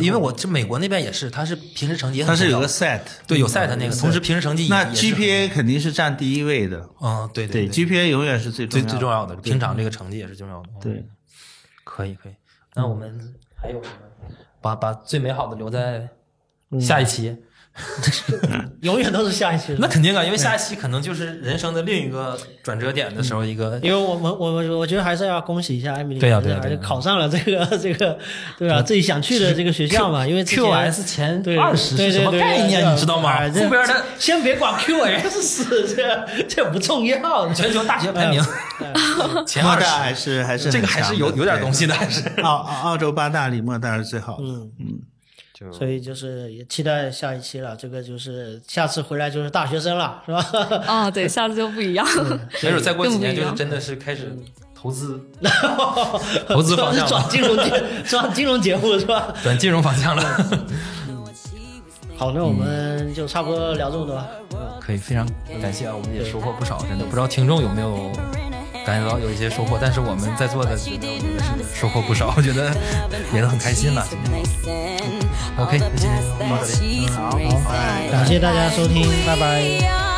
因为我这美国那边也是，他是平时成绩也很重要它是有个 set，对有 set 那个，同时平时成绩也那 GPA 肯定是占第一位的。嗯对对对，GPA 永远是最最最重要的，平常这个成绩也是重要的。嗯对，可以可以。那我们还有什么？把把最美好的留在下一期。永远都是下一期，那肯定啊，因为下一期可能就是人生的另一个转折点的时候，一个。因为我们我们我觉得还是要恭喜一下艾米丽，对呀对呀，考上了这个 这个，对吧？自己想去的这个学校嘛，因为 QS 前二十是什么概念，你知道吗？后边的先别管 QS，这这不重要。全球大学排名 前二十还是还是这个还是有有点东西的，还是澳澳洲八大里莫大是最好的，嗯嗯。所以就是也期待下一期了，这个就是下次回来就是大学生了，是吧？啊，对，下次就不一样。没准再过几年就是真的是开始投资，投资方向转金融节，转金融节目是吧？转金融方向了。好，那我们就差不多聊这么多。可以，非常感谢啊，我们也收获不少，真的不知道听众有没有。感觉到有一些收获，但是我们在座的觉得我觉得是收获不少，我觉得也都很开心了。今天，OK，那今天到这里，好，好，感谢大家收听，拜拜。